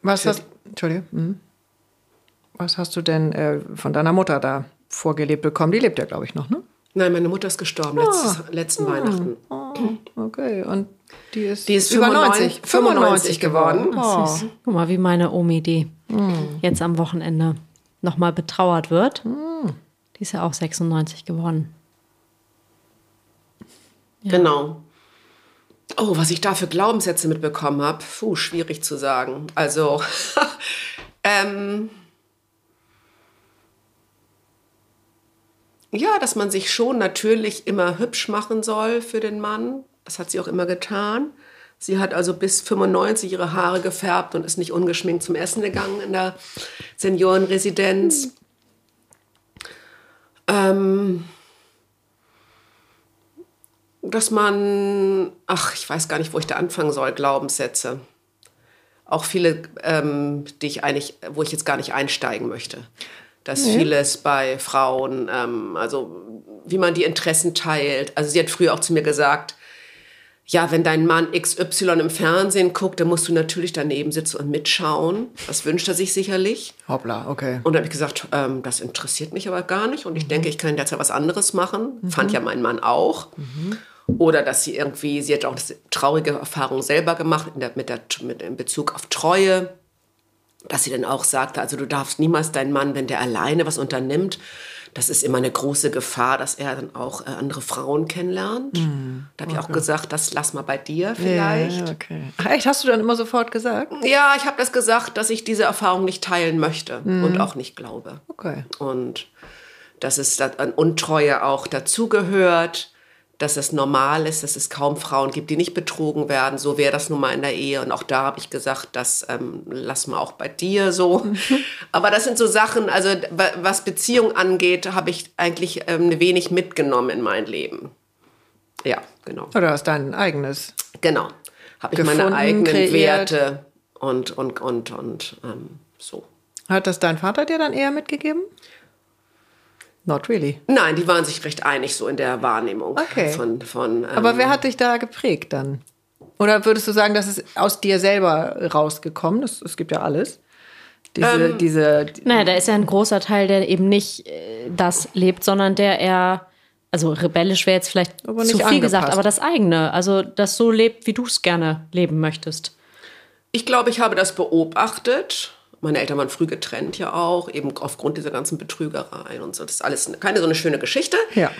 Was hast, Entschuldige, mhm. Was hast du denn äh, von deiner Mutter da vorgelebt bekommen? Die lebt ja, glaube ich, noch, ne?
Nein, meine Mutter ist gestorben ah. letztes, letzten ah. Weihnachten.
Ah. Okay, und die ist,
die ist über 90, 95, 95 geworden.
Oh. Guck mal, wie meine Omi, die mm. jetzt am Wochenende nochmal betrauert wird. Mm. Die ist ja auch 96 geworden.
Ja. Genau. Oh, was ich da für Glaubenssätze mitbekommen habe, puh, schwierig zu sagen. Also, ähm, ja, dass man sich schon natürlich immer hübsch machen soll für den Mann. Das hat sie auch immer getan. Sie hat also bis 95 ihre Haare gefärbt und ist nicht ungeschminkt zum Essen gegangen in der Seniorenresidenz. Hm. Ähm, dass man, ach, ich weiß gar nicht, wo ich da anfangen soll, Glaubenssätze. Auch viele, ähm, die ich eigentlich, wo ich jetzt gar nicht einsteigen möchte. Dass nee. vieles bei Frauen, ähm, also wie man die Interessen teilt. Also sie hat früher auch zu mir gesagt, ja, wenn dein Mann XY im Fernsehen guckt, dann musst du natürlich daneben sitzen und mitschauen. Das wünscht er sich sicherlich.
Hoppla, okay.
Und da habe ich gesagt, ähm, das interessiert mich aber gar nicht. Und ich mhm. denke, ich kann jetzt ja was anderes machen. Mhm. Fand ja mein Mann auch. Mhm. Oder dass sie irgendwie, sie hat auch eine traurige Erfahrung selber gemacht in, der, mit der, mit, in Bezug auf Treue. Dass sie dann auch sagte, also du darfst niemals deinen Mann, wenn der alleine was unternimmt, das ist immer eine große Gefahr, dass er dann auch äh, andere Frauen kennenlernt. Mm, da habe okay. ich auch gesagt, das lass mal bei dir vielleicht.
Ja, okay. echt, hast du dann immer sofort gesagt?
Ja, ich habe das gesagt, dass ich diese Erfahrung nicht teilen möchte mm. und auch nicht glaube.
Okay.
Und dass es an Untreue auch dazugehört dass es normal ist, dass es kaum Frauen gibt, die nicht betrogen werden. So wäre das nun mal in der Ehe. Und auch da habe ich gesagt, das ähm, lass mal auch bei dir so. Aber das sind so Sachen, also was Beziehung angeht, habe ich eigentlich ähm, wenig mitgenommen in mein Leben. Ja, genau.
Oder hast dein eigenes?
Genau. Habe ich gefunden, meine eigenen kreiert. Werte und, und, und, und ähm, so.
Hat das dein Vater dir dann eher mitgegeben? Not really.
Nein, die waren sich recht einig so in der Wahrnehmung.
Okay. Von, von, ähm Aber wer hat dich da geprägt dann? Oder würdest du sagen, dass es aus dir selber rausgekommen ist? Es gibt ja alles.
Diese, ähm, diese. Naja, da ist ja ein großer Teil, der eben nicht äh, das lebt, sondern der eher, also rebellisch wäre jetzt vielleicht zu viel angepasst. gesagt, aber das eigene, also das so lebt, wie du es gerne leben möchtest.
Ich glaube, ich habe das beobachtet meine Eltern waren früh getrennt ja auch, eben aufgrund dieser ganzen Betrügereien und so. Das ist alles keine so eine schöne Geschichte.
Ja.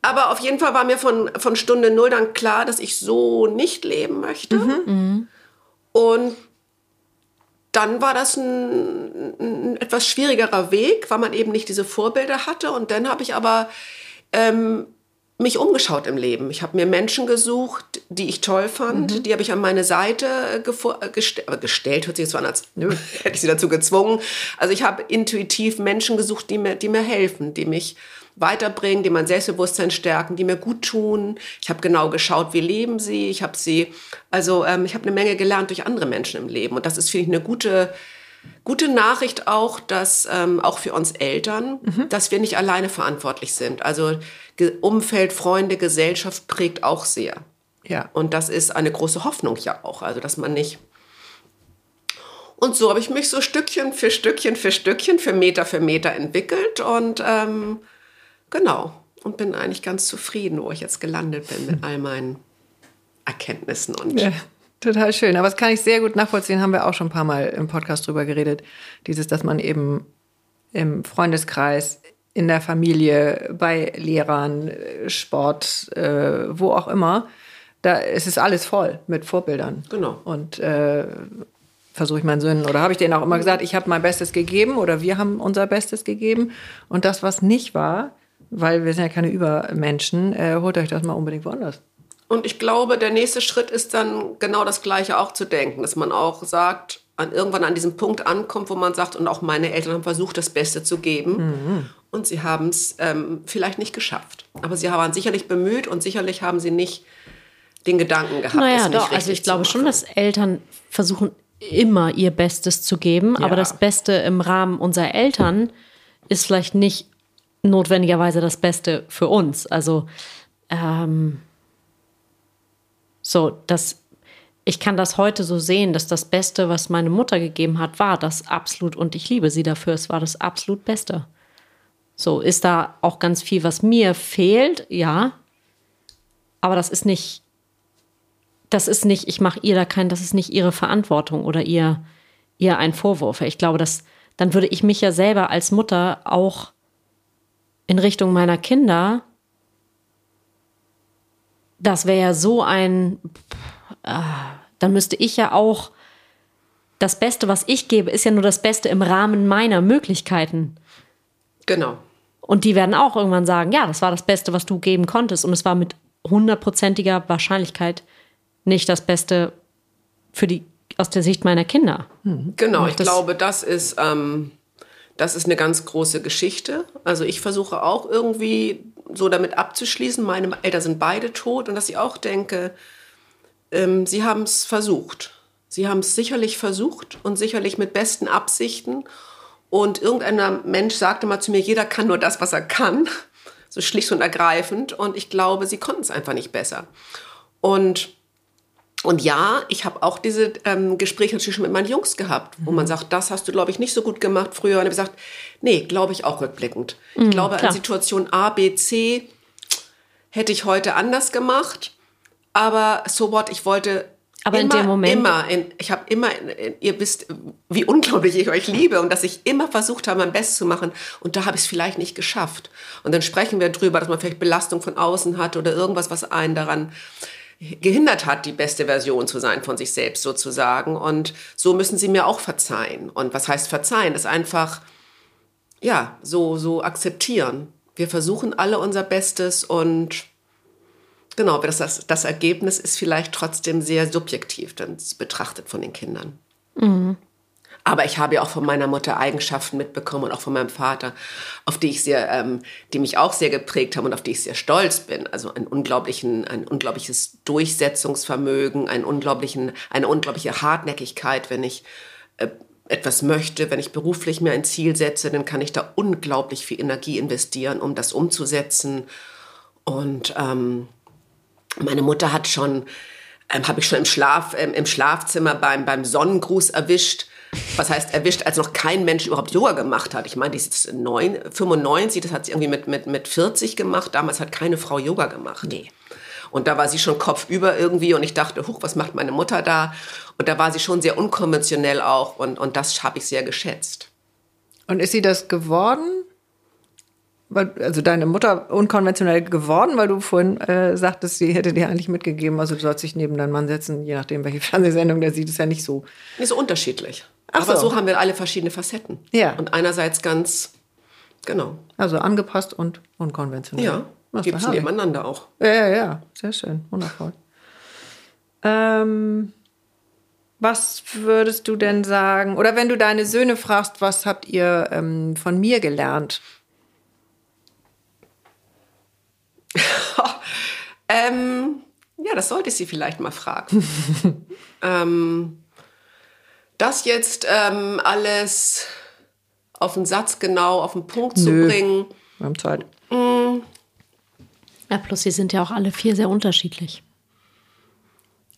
Aber auf jeden Fall war mir von, von Stunde null dann klar, dass ich so nicht leben möchte. Mhm. Und dann war das ein, ein, etwas schwierigerer Weg, weil man eben nicht diese Vorbilder hatte. Und dann habe ich aber ähm, mich umgeschaut im Leben. Ich habe mir Menschen gesucht, die ich toll fand. Mhm. Die habe ich an meine Seite gest gestellt. Hört sich jetzt so an, als nö, hätte ich sie dazu gezwungen. Also ich habe intuitiv Menschen gesucht, die mir, die mir helfen, die mich weiterbringen, die mein Selbstbewusstsein stärken, die mir gut tun. Ich habe genau geschaut, wie leben sie. Ich habe sie, also ähm, ich habe eine Menge gelernt durch andere Menschen im Leben. Und das ist, finde ich, eine gute Gute Nachricht auch, dass ähm, auch für uns Eltern, mhm. dass wir nicht alleine verantwortlich sind. Also Umfeld, Freunde, Gesellschaft prägt auch sehr.
Ja.
Und das ist eine große Hoffnung ja auch. Also dass man nicht. Und so habe ich mich so Stückchen für Stückchen für Stückchen, für Meter für Meter entwickelt und ähm, genau und bin eigentlich ganz zufrieden, wo ich jetzt gelandet bin mit all meinen Erkenntnissen und
ja. Total schön. Aber das kann ich sehr gut nachvollziehen, haben wir auch schon ein paar Mal im Podcast drüber geredet. Dieses, dass man eben im Freundeskreis, in der Familie, bei Lehrern, Sport, äh, wo auch immer, da ist es alles voll mit Vorbildern.
Genau.
Und äh, versuche ich meinen Söhnen, oder habe ich denen auch immer gesagt, ich habe mein Bestes gegeben oder wir haben unser Bestes gegeben. Und das, was nicht war, weil wir sind ja keine Übermenschen, äh, holt euch das mal unbedingt woanders.
Und ich glaube, der nächste Schritt ist dann genau das Gleiche auch zu denken, dass man auch sagt, an, irgendwann an diesem Punkt ankommt, wo man sagt, und auch meine Eltern haben versucht, das Beste zu geben. Mhm. Und sie haben es ähm, vielleicht nicht geschafft. Aber sie waren sicherlich bemüht und sicherlich haben sie nicht den Gedanken gehabt.
Naja, doch. Also ich glaube schon, dass Eltern versuchen immer ihr Bestes zu geben. Ja. Aber das Beste im Rahmen unserer Eltern ist vielleicht nicht notwendigerweise das Beste für uns. Also ähm, so, dass ich kann das heute so sehen, dass das Beste, was meine Mutter gegeben hat, war das absolut und ich liebe sie dafür. Es war das absolut Beste. So ist da auch ganz viel, was mir fehlt, ja. Aber das ist nicht, das ist nicht, ich mache ihr da kein, das ist nicht ihre Verantwortung oder ihr, ihr ein Vorwurf. Ich glaube, dass dann würde ich mich ja selber als Mutter auch in Richtung meiner Kinder das wäre ja so ein, äh, dann müsste ich ja auch, das Beste, was ich gebe, ist ja nur das Beste im Rahmen meiner Möglichkeiten.
Genau.
Und die werden auch irgendwann sagen, ja, das war das Beste, was du geben konntest. Und es war mit hundertprozentiger Wahrscheinlichkeit nicht das Beste für die, aus der Sicht meiner Kinder.
Mhm. Genau, ich glaube, das ist, ähm, das ist eine ganz große Geschichte. Also ich versuche auch irgendwie so damit abzuschließen, meine Eltern sind beide tot und dass ich auch denke, ähm, sie haben es versucht. Sie haben es sicherlich versucht und sicherlich mit besten Absichten. Und irgendein Mensch sagte mal zu mir, jeder kann nur das, was er kann. So schlicht und ergreifend. Und ich glaube, sie konnten es einfach nicht besser. Und und ja, ich habe auch diese ähm, Gespräche natürlich schon mit meinen Jungs gehabt, wo man sagt, das hast du, glaube ich, nicht so gut gemacht früher. Und ich gesagt, nee, glaube ich auch rückblickend. Mhm, ich glaube, klar. an Situation A, B, C hätte ich heute anders gemacht. Aber so what, ich wollte
aber
immer,
in dem Moment.
Immer, in, ich habe immer, in, ihr wisst, wie unglaublich ich euch liebe und dass ich immer versucht habe, mein Bestes zu machen. Und da habe ich es vielleicht nicht geschafft. Und dann sprechen wir drüber, dass man vielleicht Belastung von außen hat oder irgendwas, was einen daran gehindert hat, die beste Version zu sein von sich selbst sozusagen. Und so müssen sie mir auch verzeihen. Und was heißt verzeihen? Das einfach, ja, so, so akzeptieren. Wir versuchen alle unser Bestes und Genau, aber das, das, Ergebnis ist vielleicht trotzdem sehr subjektiv dann betrachtet von den Kindern. Mhm. Aber ich habe ja auch von meiner Mutter Eigenschaften mitbekommen und auch von meinem Vater, auf die ich sehr, ähm, die mich auch sehr geprägt haben und auf die ich sehr stolz bin. Also ein unglaublichen, ein unglaubliches Durchsetzungsvermögen, ein unglaublichen, eine unglaubliche Hartnäckigkeit, wenn ich äh, etwas möchte, wenn ich beruflich mir ein Ziel setze, dann kann ich da unglaublich viel Energie investieren, um das umzusetzen. Und ähm, meine Mutter hat schon, ähm, habe ich schon im, Schlaf, ähm, im Schlafzimmer beim, beim Sonnengruß erwischt. Was heißt erwischt, als noch kein Mensch überhaupt Yoga gemacht hat. Ich meine, die ist jetzt 9, 95, das hat sie irgendwie mit, mit, mit 40 gemacht. Damals hat keine Frau Yoga gemacht. Nee. Und da war sie schon kopfüber irgendwie und ich dachte, huch, was macht meine Mutter da? Und da war sie schon sehr unkonventionell auch und, und das habe ich sehr geschätzt.
Und ist sie das geworden? Also deine Mutter unkonventionell geworden, weil du vorhin äh, sagtest, sie hätte dir eigentlich mitgegeben, also du sollst dich neben deinen Mann setzen, je nachdem, welche Fernsehsendung der sieht, ist ja nicht so.
Nicht so unterschiedlich. Ach Aber so. so haben wir alle verschiedene Facetten.
Ja.
Und einerseits ganz, genau.
Also angepasst und unkonventionell.
Ja, gibt es nebeneinander auch.
Ja, ja, ja, sehr schön, wundervoll. Ähm, was würdest du denn sagen, oder wenn du deine Söhne fragst, was habt ihr ähm, von mir gelernt?
ähm, ja, das sollte sie vielleicht mal fragen. ähm, das jetzt ähm, alles auf den Satz genau, auf den Punkt Nö. zu bringen.
Wir haben Zeit.
Mm. Ja, plus sie sind ja auch alle vier sehr unterschiedlich.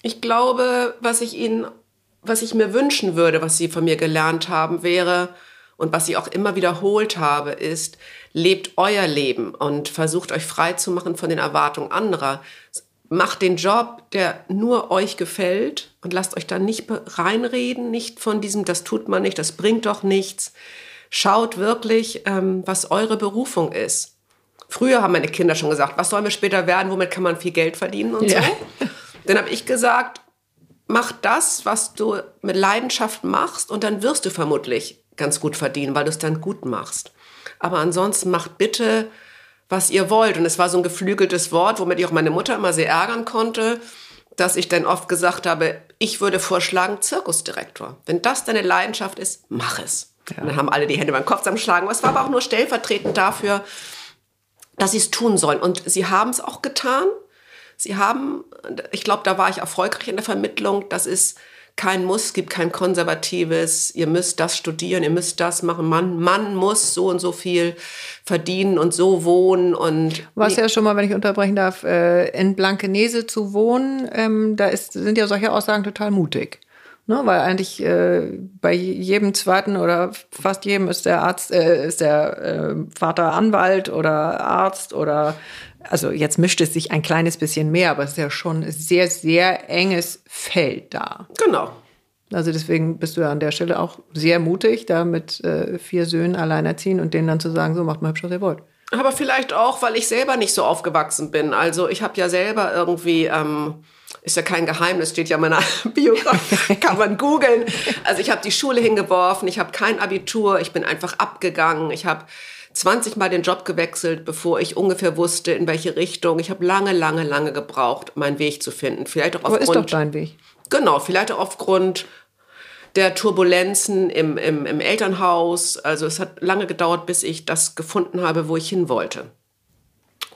Ich glaube, was ich ihnen, was ich mir wünschen würde, was sie von mir gelernt haben, wäre, und was ich auch immer wiederholt habe, ist, lebt euer Leben und versucht euch frei zu machen von den Erwartungen anderer. Macht den Job, der nur euch gefällt und lasst euch da nicht reinreden, nicht von diesem, das tut man nicht, das bringt doch nichts. Schaut wirklich, ähm, was eure Berufung ist. Früher haben meine Kinder schon gesagt, was sollen wir später werden, womit kann man viel Geld verdienen und ja. so. Dann habe ich gesagt, mach das, was du mit Leidenschaft machst und dann wirst du vermutlich ganz gut verdienen, weil du es dann gut machst. Aber ansonsten macht bitte, was ihr wollt. Und es war so ein geflügeltes Wort, womit ich auch meine Mutter immer sehr ärgern konnte, dass ich dann oft gesagt habe, ich würde vorschlagen, Zirkusdirektor. Wenn das deine Leidenschaft ist, mach es. Ja. Und dann haben alle die Hände beim Kopf zusammenschlagen. Es war aber auch nur stellvertretend dafür, dass sie es tun sollen. Und sie haben es auch getan. Sie haben, ich glaube, da war ich erfolgreich in der Vermittlung. Das ist kein Muss, gibt kein konservatives, ihr müsst das studieren, ihr müsst das machen. Man, Mann muss so und so viel verdienen und so wohnen und.
Was ja schon mal, wenn ich unterbrechen darf, äh, in Blankenese zu wohnen, ähm, da ist, sind ja solche Aussagen total mutig. Ne, weil eigentlich äh, bei jedem zweiten oder fast jedem ist der Arzt, äh, ist der äh, Vater Anwalt oder Arzt oder also jetzt mischt es sich ein kleines bisschen mehr, aber es ist ja schon ein sehr, sehr enges Feld da.
Genau.
Also deswegen bist du ja an der Stelle auch sehr mutig, da mit äh, vier Söhnen alleinerziehen und denen dann zu sagen, so macht mal hübsch, was ihr wollt.
Aber vielleicht auch, weil ich selber nicht so aufgewachsen bin. Also ich habe ja selber irgendwie, ähm, ist ja kein Geheimnis, steht ja in meiner Biografie, kann man googeln. Also ich habe die Schule hingeworfen, ich habe kein Abitur, ich bin einfach abgegangen, ich habe 20 Mal den Job gewechselt, bevor ich ungefähr wusste, in welche Richtung. Ich habe lange, lange, lange gebraucht, meinen Weg zu finden. Vielleicht auch
aufgrund. Aber ist doch dein Weg.
Genau, vielleicht auch aufgrund der Turbulenzen im, im, im Elternhaus. Also es hat lange gedauert, bis ich das gefunden habe, wo ich hin wollte.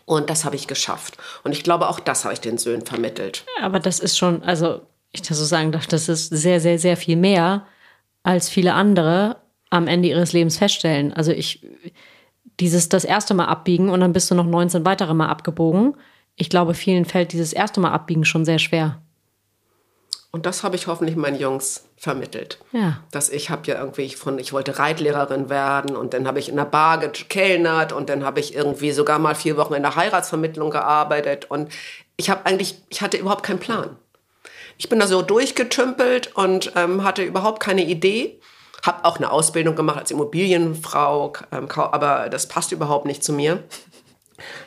Und das habe ich geschafft. Und ich glaube, auch das habe ich den Söhnen vermittelt.
Aber das ist schon, also ich das so sagen darf, das ist sehr, sehr, sehr viel mehr, als viele andere am Ende ihres Lebens feststellen. Also ich, dieses das erste Mal abbiegen und dann bist du noch 19 weitere Mal abgebogen. Ich glaube, vielen fällt dieses erste Mal abbiegen schon sehr schwer.
Und das habe ich hoffentlich meinen Jungs vermittelt.
Ja.
Dass ich habe ja irgendwie von, ich wollte Reitlehrerin werden und dann habe ich in der Bar gekellnert und dann habe ich irgendwie sogar mal vier Wochen in der Heiratsvermittlung gearbeitet und ich habe eigentlich, ich hatte überhaupt keinen Plan. Ich bin da so durchgetümpelt und ähm, hatte überhaupt keine Idee. Habe auch eine Ausbildung gemacht als Immobilienfrau, ähm, aber das passt überhaupt nicht zu mir.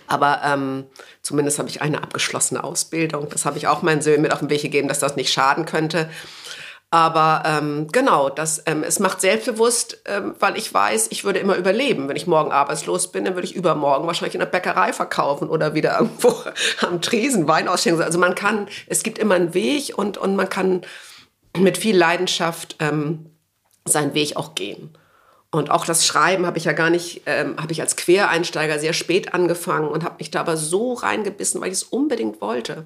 Aber ähm, zumindest habe ich eine abgeschlossene Ausbildung. Das habe ich auch meinen Söhnen mit auf den Weg gegeben, dass das nicht schaden könnte. Aber ähm, genau, das, ähm, es macht selbstbewusst, ähm, weil ich weiß, ich würde immer überleben. Wenn ich morgen arbeitslos bin, dann würde ich übermorgen wahrscheinlich in der Bäckerei verkaufen oder wieder irgendwo am Tresen Wein ausschenken. Also man kann, es gibt immer einen Weg und, und man kann mit viel Leidenschaft ähm, seinen Weg auch gehen. Und auch das Schreiben habe ich ja gar nicht, ähm, habe ich als Quereinsteiger sehr spät angefangen und habe mich da aber so reingebissen, weil ich es unbedingt wollte.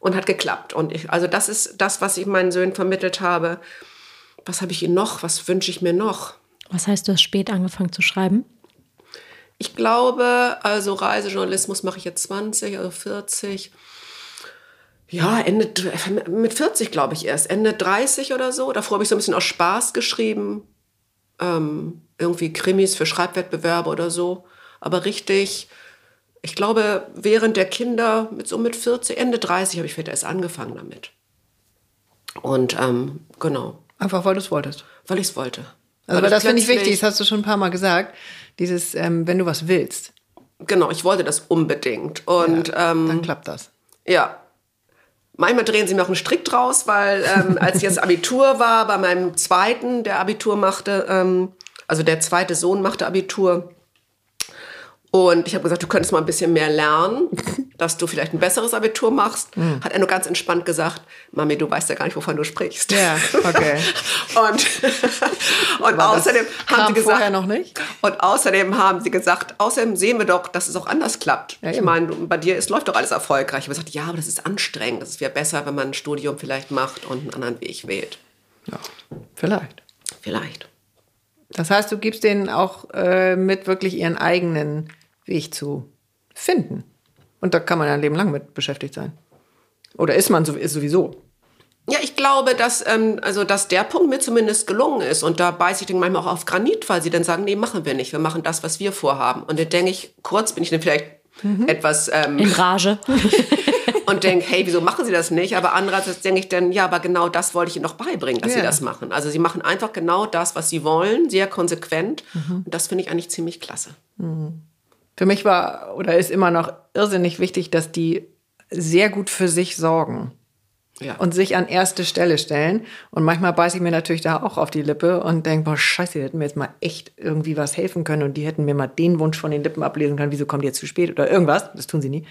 Und hat geklappt. Und ich, also das ist das, was ich meinen Söhnen vermittelt habe. Was habe ich ihnen noch? Was wünsche ich mir noch?
Was heißt, du hast spät angefangen zu schreiben?
Ich glaube, also Reisejournalismus mache ich jetzt 20, also 40. Ja, Ende, mit 40 glaube ich erst. Ende 30 oder so. Davor habe ich so ein bisschen aus Spaß geschrieben ähm, irgendwie Krimis für Schreibwettbewerbe oder so. Aber richtig, ich glaube, während der Kinder, mit so mit 40, Ende 30 habe ich vielleicht erst angefangen damit. Und ähm, genau.
Einfach weil du es wolltest.
Weil ich es wollte.
Also weil das finde ich wichtig, das hast du schon ein paar Mal gesagt. Dieses, ähm, wenn du was willst.
Genau, ich wollte das unbedingt. Und
ja,
ähm,
dann klappt das.
Ja, Manchmal drehen sie mir auch einen Strick draus, weil ähm, als ich jetzt Abitur war, bei meinem zweiten, der Abitur machte, ähm, also der zweite Sohn machte Abitur, und ich habe gesagt, du könntest mal ein bisschen mehr lernen, dass du vielleicht ein besseres Abitur machst. Mhm. Hat er nur ganz entspannt gesagt, Mami, du weißt ja gar nicht, wovon du sprichst.
Ja, okay.
und und außerdem haben sie gesagt,
vorher noch nicht.
Und außerdem haben sie gesagt, außerdem sehen wir doch, dass es auch anders klappt. Ja, ich meine, bei dir ist, läuft doch alles erfolgreich. Ich habe gesagt, ja, aber das ist anstrengend. Es wäre besser, wenn man ein Studium vielleicht macht und einen anderen Weg wählt.
Ja, vielleicht.
Vielleicht.
Das heißt, du gibst denen auch äh, mit wirklich ihren eigenen Weg zu finden. Und da kann man ja ein Leben lang mit beschäftigt sein. Oder ist man sowieso?
Ja, ich glaube, dass, ähm, also, dass der Punkt mir zumindest gelungen ist. Und da beiße ich dann manchmal auch auf Granit, weil sie dann sagen, nee, machen wir nicht. Wir machen das, was wir vorhaben. Und dann denke ich, kurz bin ich dann vielleicht mhm. etwas... Ähm,
In Rage.
und denke, hey, wieso machen sie das nicht? Aber andererseits denke ich dann, ja, aber genau das wollte ich ihnen noch beibringen, dass yeah. sie das machen. Also sie machen einfach genau das, was sie wollen, sehr konsequent. Mhm. Und das finde ich eigentlich ziemlich klasse.
Mhm. Für mich war oder ist immer noch irrsinnig wichtig, dass die sehr gut für sich sorgen. Ja. Und sich an erste Stelle stellen. Und manchmal beiße ich mir natürlich da auch auf die Lippe und denke, boah, scheiße, die hätten mir jetzt mal echt irgendwie was helfen können und die hätten mir mal den Wunsch von den Lippen ablesen können, wieso kommt die jetzt zu spät oder irgendwas. Das tun sie nie.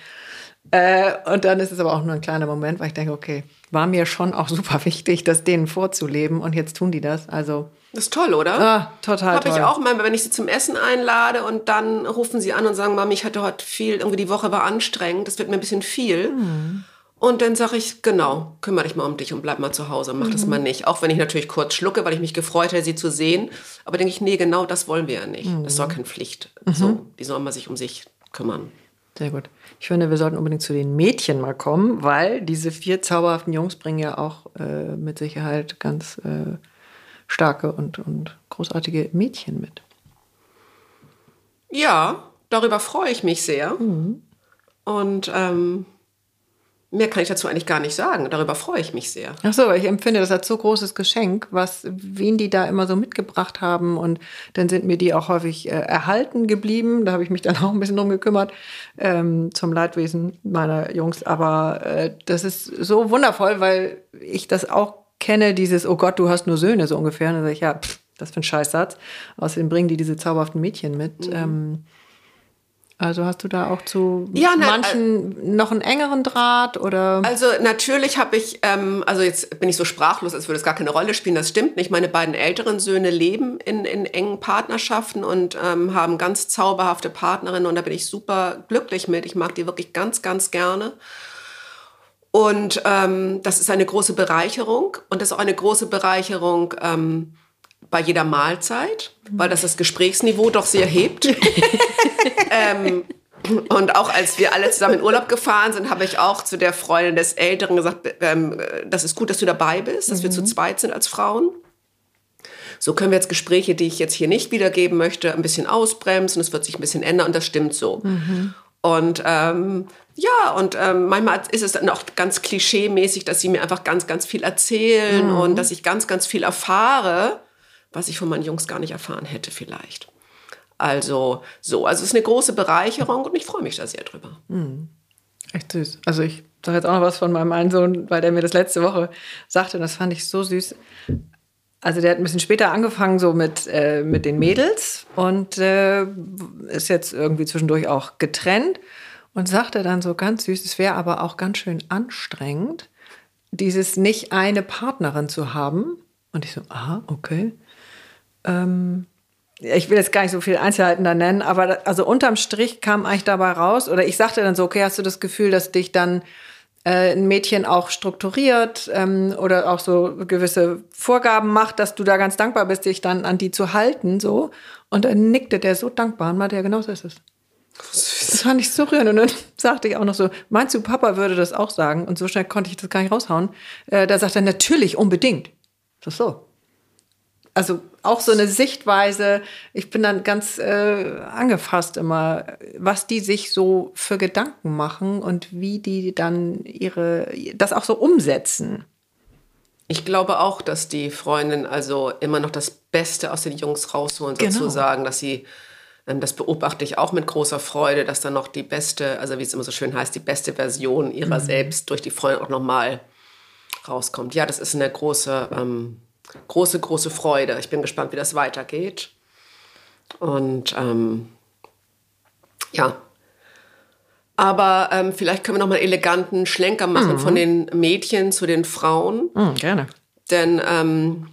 Äh, und dann ist es aber auch nur ein kleiner Moment, weil ich denke, okay, war mir schon auch super wichtig, das denen vorzuleben und jetzt tun die das. Also
das ist toll, oder?
Ah, total
Habe ich auch mal, wenn ich sie zum Essen einlade und dann rufen sie an und sagen, Mami, ich hatte heute viel, irgendwie die Woche war anstrengend, das wird mir ein bisschen viel. Mhm. Und dann sage ich, genau, kümmere dich mal um dich und bleib mal zu Hause, mach mhm. das mal nicht. Auch wenn ich natürlich kurz schlucke, weil ich mich gefreut hätte, sie zu sehen. Aber denke ich, nee, genau das wollen wir ja nicht. Mhm. Das soll keine Pflicht. Mhm. So, die sollen mal sich um sich kümmern.
Sehr gut. Ich finde, wir sollten unbedingt zu den Mädchen mal kommen, weil diese vier zauberhaften Jungs bringen ja auch äh, mit Sicherheit ganz äh, starke und, und großartige Mädchen mit.
Ja, darüber freue ich mich sehr. Mhm. Und ähm, Mehr kann ich dazu eigentlich gar nicht sagen. Darüber freue ich mich sehr.
Ach so, ich empfinde das als so großes Geschenk, was wen die da immer so mitgebracht haben. Und dann sind mir die auch häufig äh, erhalten geblieben. Da habe ich mich dann auch ein bisschen drum gekümmert, ähm, zum Leidwesen meiner Jungs. Aber äh, das ist so wundervoll, weil ich das auch kenne, dieses, oh Gott, du hast nur Söhne, so ungefähr. Und dann sage ich, ja, pff, das für ein Scheißsatz. Außerdem bringen die diese zauberhaften Mädchen mit. Mhm. Ähm, also hast du da auch zu ja, na, manchen äh, noch einen engeren Draht oder?
Also natürlich habe ich, ähm, also jetzt bin ich so sprachlos, als würde es gar keine Rolle spielen. Das stimmt nicht. Meine beiden älteren Söhne leben in, in engen Partnerschaften und ähm, haben ganz zauberhafte Partnerinnen und da bin ich super glücklich mit. Ich mag die wirklich ganz, ganz gerne. Und ähm, das ist eine große Bereicherung und das ist auch eine große Bereicherung ähm, bei jeder Mahlzeit, weil das das Gesprächsniveau doch sehr hebt. ähm, Und auch als wir alle zusammen in Urlaub gefahren sind, habe ich auch zu der Freundin des Älteren gesagt, ähm, das ist gut, dass du dabei bist, dass mhm. wir zu mhm. zweit sind als Frauen. So können wir jetzt Gespräche, die ich jetzt hier nicht wiedergeben möchte, ein bisschen ausbremsen. Es wird sich ein bisschen ändern und das stimmt so. Mhm. Und ähm, ja, und ähm, manchmal ist es dann auch ganz klischee-mäßig, dass sie mir einfach ganz, ganz viel erzählen mhm. und dass ich ganz, ganz viel erfahre, was ich von meinen Jungs gar nicht erfahren hätte vielleicht. Also so, also es ist eine große Bereicherung und ich freue mich da sehr drüber. Mhm.
Echt süß. Also ich sage jetzt auch noch was von meinem einen Sohn, weil der mir das letzte Woche sagte und das fand ich so süß. Also der hat ein bisschen später angefangen so mit, äh, mit den Mädels und äh, ist jetzt irgendwie zwischendurch auch getrennt und sagte dann so ganz süß, es wäre aber auch ganz schön anstrengend, dieses nicht eine Partnerin zu haben. Und ich so, aha, okay. Ähm, ich will jetzt gar nicht so viele Einzelheiten da nennen, aber also unterm Strich kam eigentlich dabei raus, oder ich sagte dann so, okay, hast du das Gefühl, dass dich dann äh, ein Mädchen auch strukturiert ähm, oder auch so gewisse Vorgaben macht, dass du da ganz dankbar bist, dich dann an die zu halten, so. Und dann nickte der so dankbar und meinte, ja, genau so ist es. Das fand ich so rührend. Und dann sagte ich auch noch so, meinst du, Papa würde das auch sagen? Und so schnell konnte ich das gar nicht raushauen. Äh, da sagt er, natürlich, unbedingt. Das ist so also auch so eine Sichtweise, ich bin dann ganz äh, angefasst immer, was die sich so für Gedanken machen und wie die dann ihre, das auch so umsetzen.
Ich glaube auch, dass die Freundinnen also immer noch das Beste aus den Jungs rausholen, genau. sozusagen, dass sie, ähm, das beobachte ich auch mit großer Freude, dass dann noch die beste, also wie es immer so schön heißt, die beste Version ihrer mhm. selbst durch die Freunde auch nochmal rauskommt. Ja, das ist eine große ähm, große, große Freude. Ich bin gespannt, wie das weitergeht. Und ähm, ja. Aber ähm, vielleicht können wir noch mal einen eleganten Schlenker machen mhm. von den Mädchen zu den Frauen.
Mhm, gerne.
Denn ähm,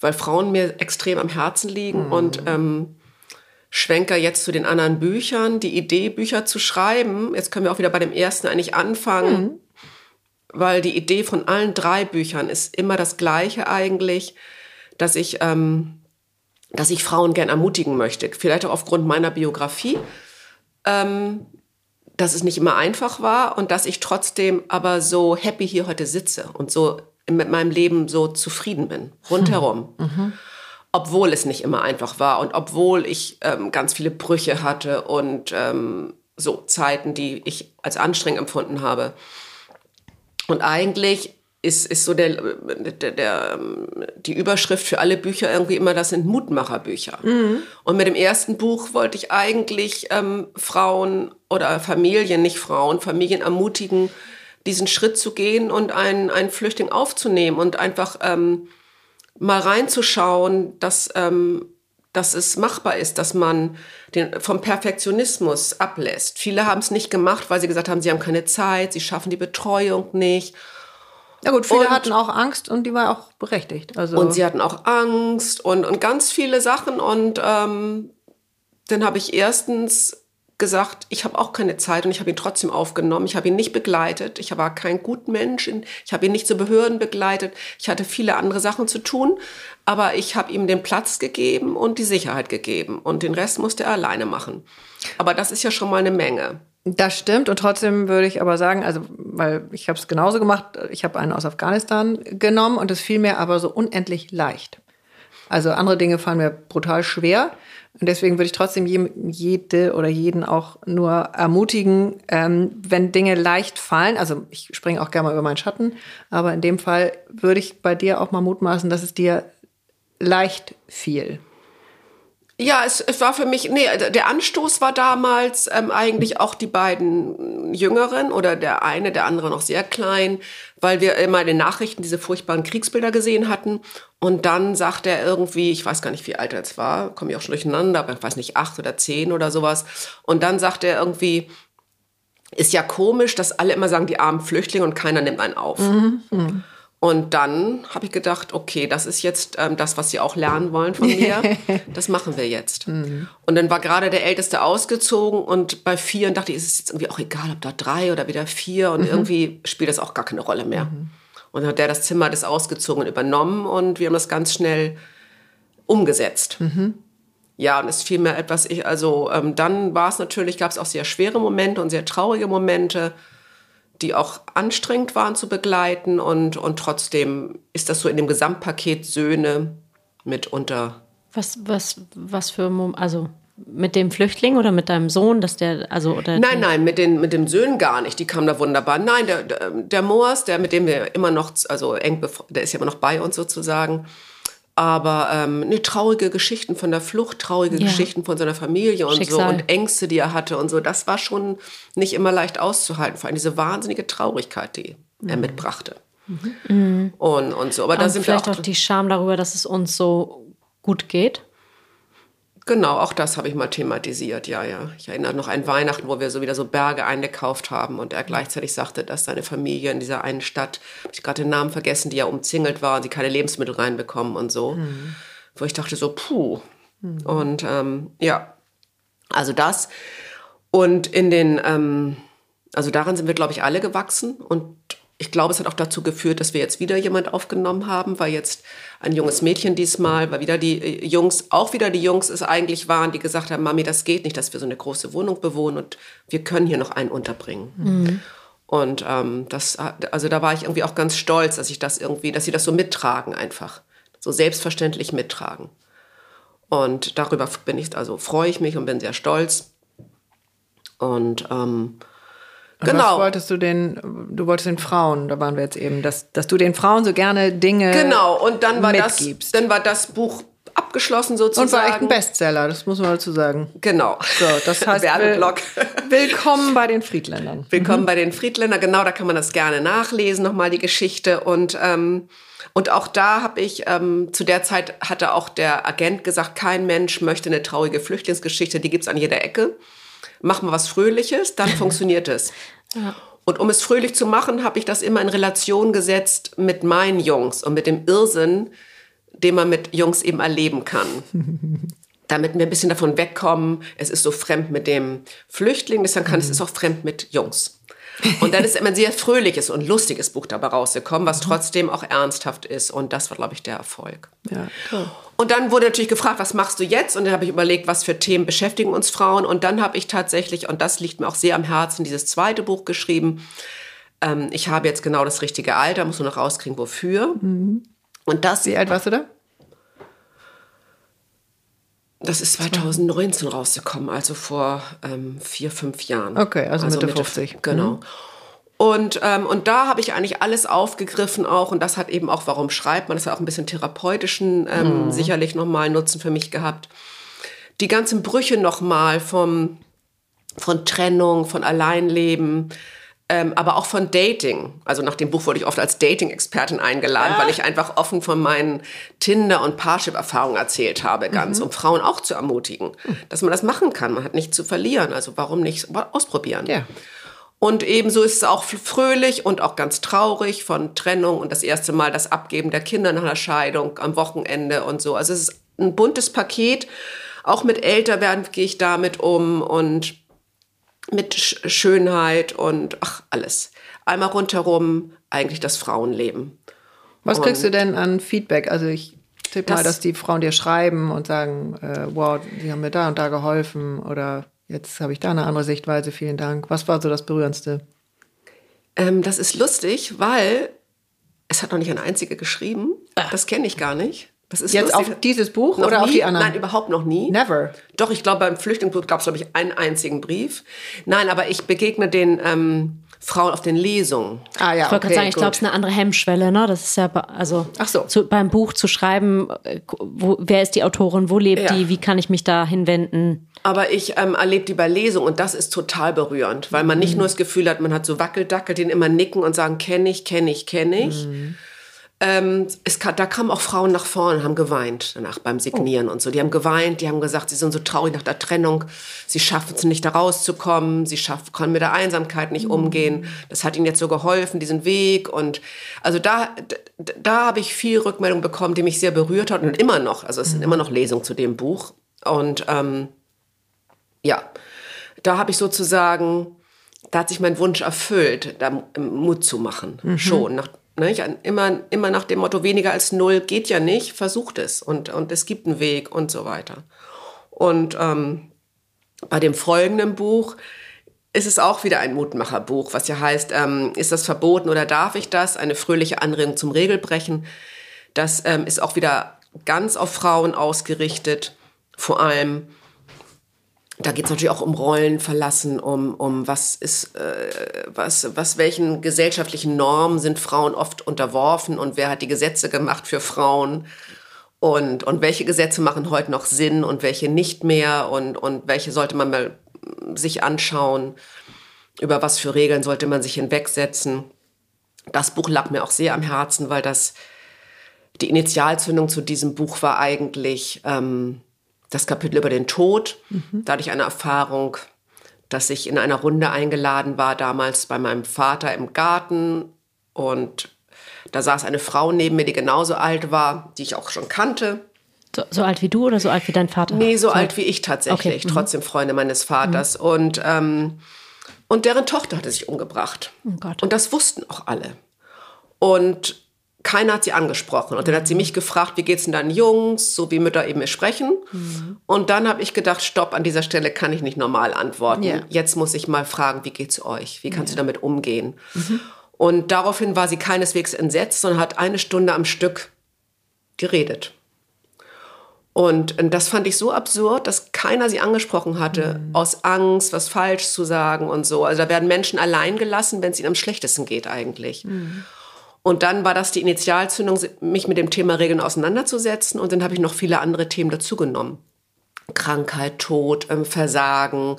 weil Frauen mir extrem am Herzen liegen mhm. und ähm, Schwenker jetzt zu den anderen Büchern, die Idee, Bücher zu schreiben. Jetzt können wir auch wieder bei dem ersten eigentlich anfangen. Weil die Idee von allen drei Büchern ist immer das gleiche eigentlich, dass ich, ähm, dass ich Frauen gern ermutigen möchte. Vielleicht auch aufgrund meiner Biografie, ähm, dass es nicht immer einfach war und dass ich trotzdem aber so happy hier heute sitze und so mit meinem Leben so zufrieden bin, rundherum. Hm. Mhm. Obwohl es nicht immer einfach war und obwohl ich ähm, ganz viele Brüche hatte und ähm, so Zeiten, die ich als anstrengend empfunden habe. Und eigentlich ist, ist so der, der, der, die Überschrift für alle Bücher irgendwie immer, das sind Mutmacherbücher. Mhm. Und mit dem ersten Buch wollte ich eigentlich ähm, Frauen oder Familien, nicht Frauen, Familien ermutigen, diesen Schritt zu gehen und einen, einen Flüchtling aufzunehmen und einfach ähm, mal reinzuschauen, dass, ähm, dass es machbar ist, dass man den, vom Perfektionismus ablässt. Viele haben es nicht gemacht, weil sie gesagt haben, sie haben keine Zeit, sie schaffen die Betreuung nicht.
Ja gut, viele und, hatten auch Angst und die war auch berechtigt.
Also und sie hatten auch Angst und, und ganz viele Sachen. Und ähm, dann habe ich erstens gesagt, ich habe auch keine Zeit und ich habe ihn trotzdem aufgenommen. Ich habe ihn nicht begleitet. Ich war kein guter Mensch. Ich habe ihn nicht zu Behörden begleitet. Ich hatte viele andere Sachen zu tun. Aber ich habe ihm den Platz gegeben und die Sicherheit gegeben. Und den Rest musste er alleine machen. Aber das ist ja schon mal eine Menge.
Das stimmt und trotzdem würde ich aber sagen, also weil ich habe es genauso gemacht, ich habe einen aus Afghanistan genommen und es fiel mir aber so unendlich leicht. Also andere Dinge fallen mir brutal schwer und deswegen würde ich trotzdem jede oder jeden auch nur ermutigen, ähm, wenn Dinge leicht fallen. Also ich springe auch gerne mal über meinen Schatten, aber in dem Fall würde ich bei dir auch mal mutmaßen, dass es dir leicht fiel.
Ja, es, es war für mich, nee, der Anstoß war damals ähm, eigentlich auch die beiden Jüngeren oder der eine, der andere noch sehr klein, weil wir immer in den Nachrichten diese furchtbaren Kriegsbilder gesehen hatten. Und dann sagt er irgendwie, ich weiß gar nicht, wie alt er jetzt war, komme ich auch schon durcheinander, aber ich weiß nicht, acht oder zehn oder sowas. Und dann sagt er irgendwie, ist ja komisch, dass alle immer sagen, die armen Flüchtlinge und keiner nimmt einen auf. Mhm. Und dann habe ich gedacht, okay, das ist jetzt ähm, das, was Sie auch lernen wollen von mir. Das machen wir jetzt. Mhm. Und dann war gerade der Älteste ausgezogen und bei vier dachte ich, ist es jetzt irgendwie auch egal, ob da drei oder wieder vier und mhm. irgendwie spielt das auch gar keine Rolle mehr. Mhm. Und dann hat der das Zimmer des Ausgezogenen übernommen und wir haben das ganz schnell umgesetzt. Mhm. ja, und es fiel mir etwas, ich, also ähm, dann war es natürlich, gab es auch sehr schwere Momente und sehr traurige Momente, die auch anstrengend waren zu begleiten und, und trotzdem ist das so in dem Gesamtpaket Söhne mitunter.
Was, was, was für, also mit dem Flüchtling oder mit deinem Sohn, dass der, also oder
Nein, nein, mit den mit dem Söhnen gar nicht. Die kamen da wunderbar. Nein, der der, der Moas, der mit dem wir immer noch, also eng, der ist ja immer noch bei uns sozusagen. Aber ähm, ne, traurige Geschichten von der Flucht, traurige ja. Geschichten von seiner Familie und Schicksal. so und Ängste, die er hatte und so, das war schon nicht immer leicht auszuhalten. Vor allem diese wahnsinnige Traurigkeit, die mhm. er mitbrachte. Mhm. Und, und so. Aber da sind
vielleicht
wir
auch, auch die Scham darüber, dass es uns so gut geht.
Genau, auch das habe ich mal thematisiert, ja, ja. Ich erinnere noch an Weihnachten, wo wir so wieder so Berge eingekauft haben und er gleichzeitig sagte, dass seine Familie in dieser einen Stadt, habe ich gerade den Namen vergessen, die ja umzingelt war und sie keine Lebensmittel reinbekommen und so. Mhm. Wo ich dachte so, puh. Mhm. Und ähm, ja, also das. Und in den, ähm, also daran sind wir, glaube ich, alle gewachsen und ich glaube, es hat auch dazu geführt, dass wir jetzt wieder jemand aufgenommen haben, weil jetzt ein junges Mädchen diesmal, weil wieder die äh, Jungs, auch wieder die Jungs es eigentlich waren, die gesagt haben, Mami, das geht nicht, dass wir so eine große Wohnung bewohnen und wir können hier noch einen unterbringen. Mhm. Und ähm, das, also da war ich irgendwie auch ganz stolz, dass ich das irgendwie, dass sie das so mittragen einfach, so selbstverständlich mittragen. Und darüber bin ich, also freue ich mich und bin sehr stolz. Und ähm,
Genau. Was wolltest du den, du wolltest den Frauen, da waren wir jetzt eben, dass, dass du den Frauen so gerne Dinge
Genau, und dann war, mitgibst. das, dann war das Buch abgeschlossen sozusagen.
Und war echt ein Bestseller, das muss man dazu sagen.
Genau.
So, das heißt, Werbeblock. willkommen bei den Friedländern.
Willkommen mhm. bei den Friedländern, genau, da kann man das gerne nachlesen, nochmal die Geschichte. Und, ähm, und auch da habe ich, ähm, zu der Zeit hatte auch der Agent gesagt, kein Mensch möchte eine traurige Flüchtlingsgeschichte, die gibt's an jeder Ecke mach mal was Fröhliches, dann funktioniert es. Ja. Und um es fröhlich zu machen, habe ich das immer in Relation gesetzt mit meinen Jungs und mit dem Irrsinn, den man mit Jungs eben erleben kann. Damit wir ein bisschen davon wegkommen, es ist so fremd mit dem Flüchtling, deshalb kann mhm. es ist auch fremd mit Jungs. Und dann ist immer ein sehr fröhliches und lustiges Buch dabei rausgekommen, was mhm. trotzdem auch ernsthaft ist. Und das war, glaube ich, der Erfolg. Ja, cool. Und dann wurde natürlich gefragt, was machst du jetzt? Und dann habe ich überlegt, was für Themen beschäftigen uns Frauen. Und dann habe ich tatsächlich, und das liegt mir auch sehr am Herzen, dieses zweite Buch geschrieben. Ähm, ich habe jetzt genau das richtige Alter, muss nur noch rauskriegen, wofür. Mhm.
Und das. Wie alt warst du da?
Das ist 2019 rausgekommen, also vor ähm, vier, fünf Jahren.
Okay, also, also Mitte, Mitte 50.
Genau. Mhm. Und, ähm, und da habe ich eigentlich alles aufgegriffen auch. Und das hat eben auch, warum schreibt man, das hat auch ein bisschen therapeutischen ähm, mhm. sicherlich nochmal Nutzen für mich gehabt. Die ganzen Brüche nochmal vom, von Trennung, von Alleinleben, ähm, aber auch von Dating. Also nach dem Buch wurde ich oft als Dating-Expertin eingeladen, ja. weil ich einfach offen von meinen Tinder- und Parship-Erfahrungen erzählt habe, ganz, mhm. um Frauen auch zu ermutigen, mhm. dass man das machen kann. Man hat nichts zu verlieren. Also warum nicht ausprobieren? Ja. Und ebenso ist es auch fröhlich und auch ganz traurig von Trennung und das erste Mal das Abgeben der Kinder nach einer Scheidung am Wochenende und so. Also es ist ein buntes Paket. Auch mit Älterwerden gehe ich damit um und mit Schönheit und ach, alles. Einmal rundherum eigentlich das Frauenleben.
Was und kriegst du denn an Feedback? Also ich tippe mal, dass die Frauen dir schreiben und sagen, äh, wow, sie haben mir da und da geholfen oder jetzt habe ich da eine andere Sichtweise, vielen Dank. Was war so das Berührendste?
Ähm, das ist lustig, weil es hat noch nicht eine einzige geschrieben. Ah. Das kenne ich gar nicht. Das
ist Jetzt lustig. auf dieses Buch noch oder nie? auf die anderen?
Nein, überhaupt noch nie.
Never.
Doch, ich glaube, beim Flüchtlingsbuch gab es, glaube ich, einen einzigen Brief. Nein, aber ich begegne den ähm, Frauen auf den Lesungen.
Ah ja, Ich wollte okay, gerade sagen, ich glaube, es ist eine andere Hemmschwelle. Ne? Das ist ja, also Ach so. Zu, beim Buch zu schreiben, äh, wo, wer ist die Autorin, wo lebt ja. die, wie kann ich mich da hinwenden?
Aber ich ähm, erlebe die bei Lesungen und das ist total berührend, weil man nicht mhm. nur das Gefühl hat, man hat so Wackeldackel, den immer nicken und sagen, kenne ich, kenne ich, kenne ich. Mhm ähm, es, da kamen auch Frauen nach vorne, haben geweint danach beim Signieren oh. und so. Die haben geweint, die haben gesagt, sie sind so traurig nach der Trennung, sie schaffen es nicht da rauszukommen, sie schaffen, können mit der Einsamkeit nicht mhm. umgehen. Das hat ihnen jetzt so geholfen, diesen Weg. Und also da, da, da habe ich viel Rückmeldung bekommen, die mich sehr berührt hat und immer noch. Also es sind mhm. immer noch Lesungen zu dem Buch. Und ähm, ja, da habe ich sozusagen, da hat sich mein Wunsch erfüllt, da Mut zu machen. Mhm. Schon. Nach, Ne, ich, immer, immer nach dem Motto, weniger als null geht ja nicht, versucht es und, und es gibt einen Weg und so weiter. Und ähm, bei dem folgenden Buch ist es auch wieder ein Mutmacherbuch, was ja heißt, ähm, ist das verboten oder darf ich das? Eine fröhliche Anregung zum Regelbrechen. Das ähm, ist auch wieder ganz auf Frauen ausgerichtet, vor allem. Da geht es natürlich auch um Rollen verlassen, um, um was ist, äh, was, was, welchen gesellschaftlichen Normen sind Frauen oft unterworfen und wer hat die Gesetze gemacht für Frauen? Und, und welche Gesetze machen heute noch Sinn und welche nicht mehr? Und, und welche sollte man mal sich anschauen, über was für Regeln sollte man sich hinwegsetzen. Das Buch lag mir auch sehr am Herzen, weil das die Initialzündung zu diesem Buch war eigentlich ähm, das Kapitel über den Tod. Mhm. Da hatte ich eine Erfahrung, dass ich in einer Runde eingeladen war, damals bei meinem Vater im Garten. Und da saß eine Frau neben mir, die genauso alt war, die ich auch schon kannte.
So, so, alt wie du oder so alt wie dein Vater?
Nee, so, so alt wie ich tatsächlich. Okay. Mhm. Trotzdem Freunde meines Vaters. Mhm. Und, ähm, und deren Tochter hatte sich umgebracht. Oh. Und das wussten auch alle. Und keiner hat sie angesprochen. Und dann hat sie mich gefragt, wie geht's denn deinen Jungs, so wie Mütter eben sprechen. Mhm. Und dann habe ich gedacht, stopp, an dieser Stelle kann ich nicht normal antworten. Yeah. Jetzt muss ich mal fragen, wie geht's euch? Wie kannst yeah. du damit umgehen? Mhm. Und daraufhin war sie keineswegs entsetzt, sondern hat eine Stunde am Stück geredet. Und das fand ich so absurd, dass keiner sie angesprochen hatte, mhm. aus Angst, was falsch zu sagen und so. Also da werden Menschen allein gelassen, wenn es ihnen am schlechtesten geht eigentlich. Und dann war das die Initialzündung, mich mit dem Thema Regeln auseinanderzusetzen. Und dann habe ich noch viele andere Themen dazugenommen. Krankheit, Tod, ähm, Versagen.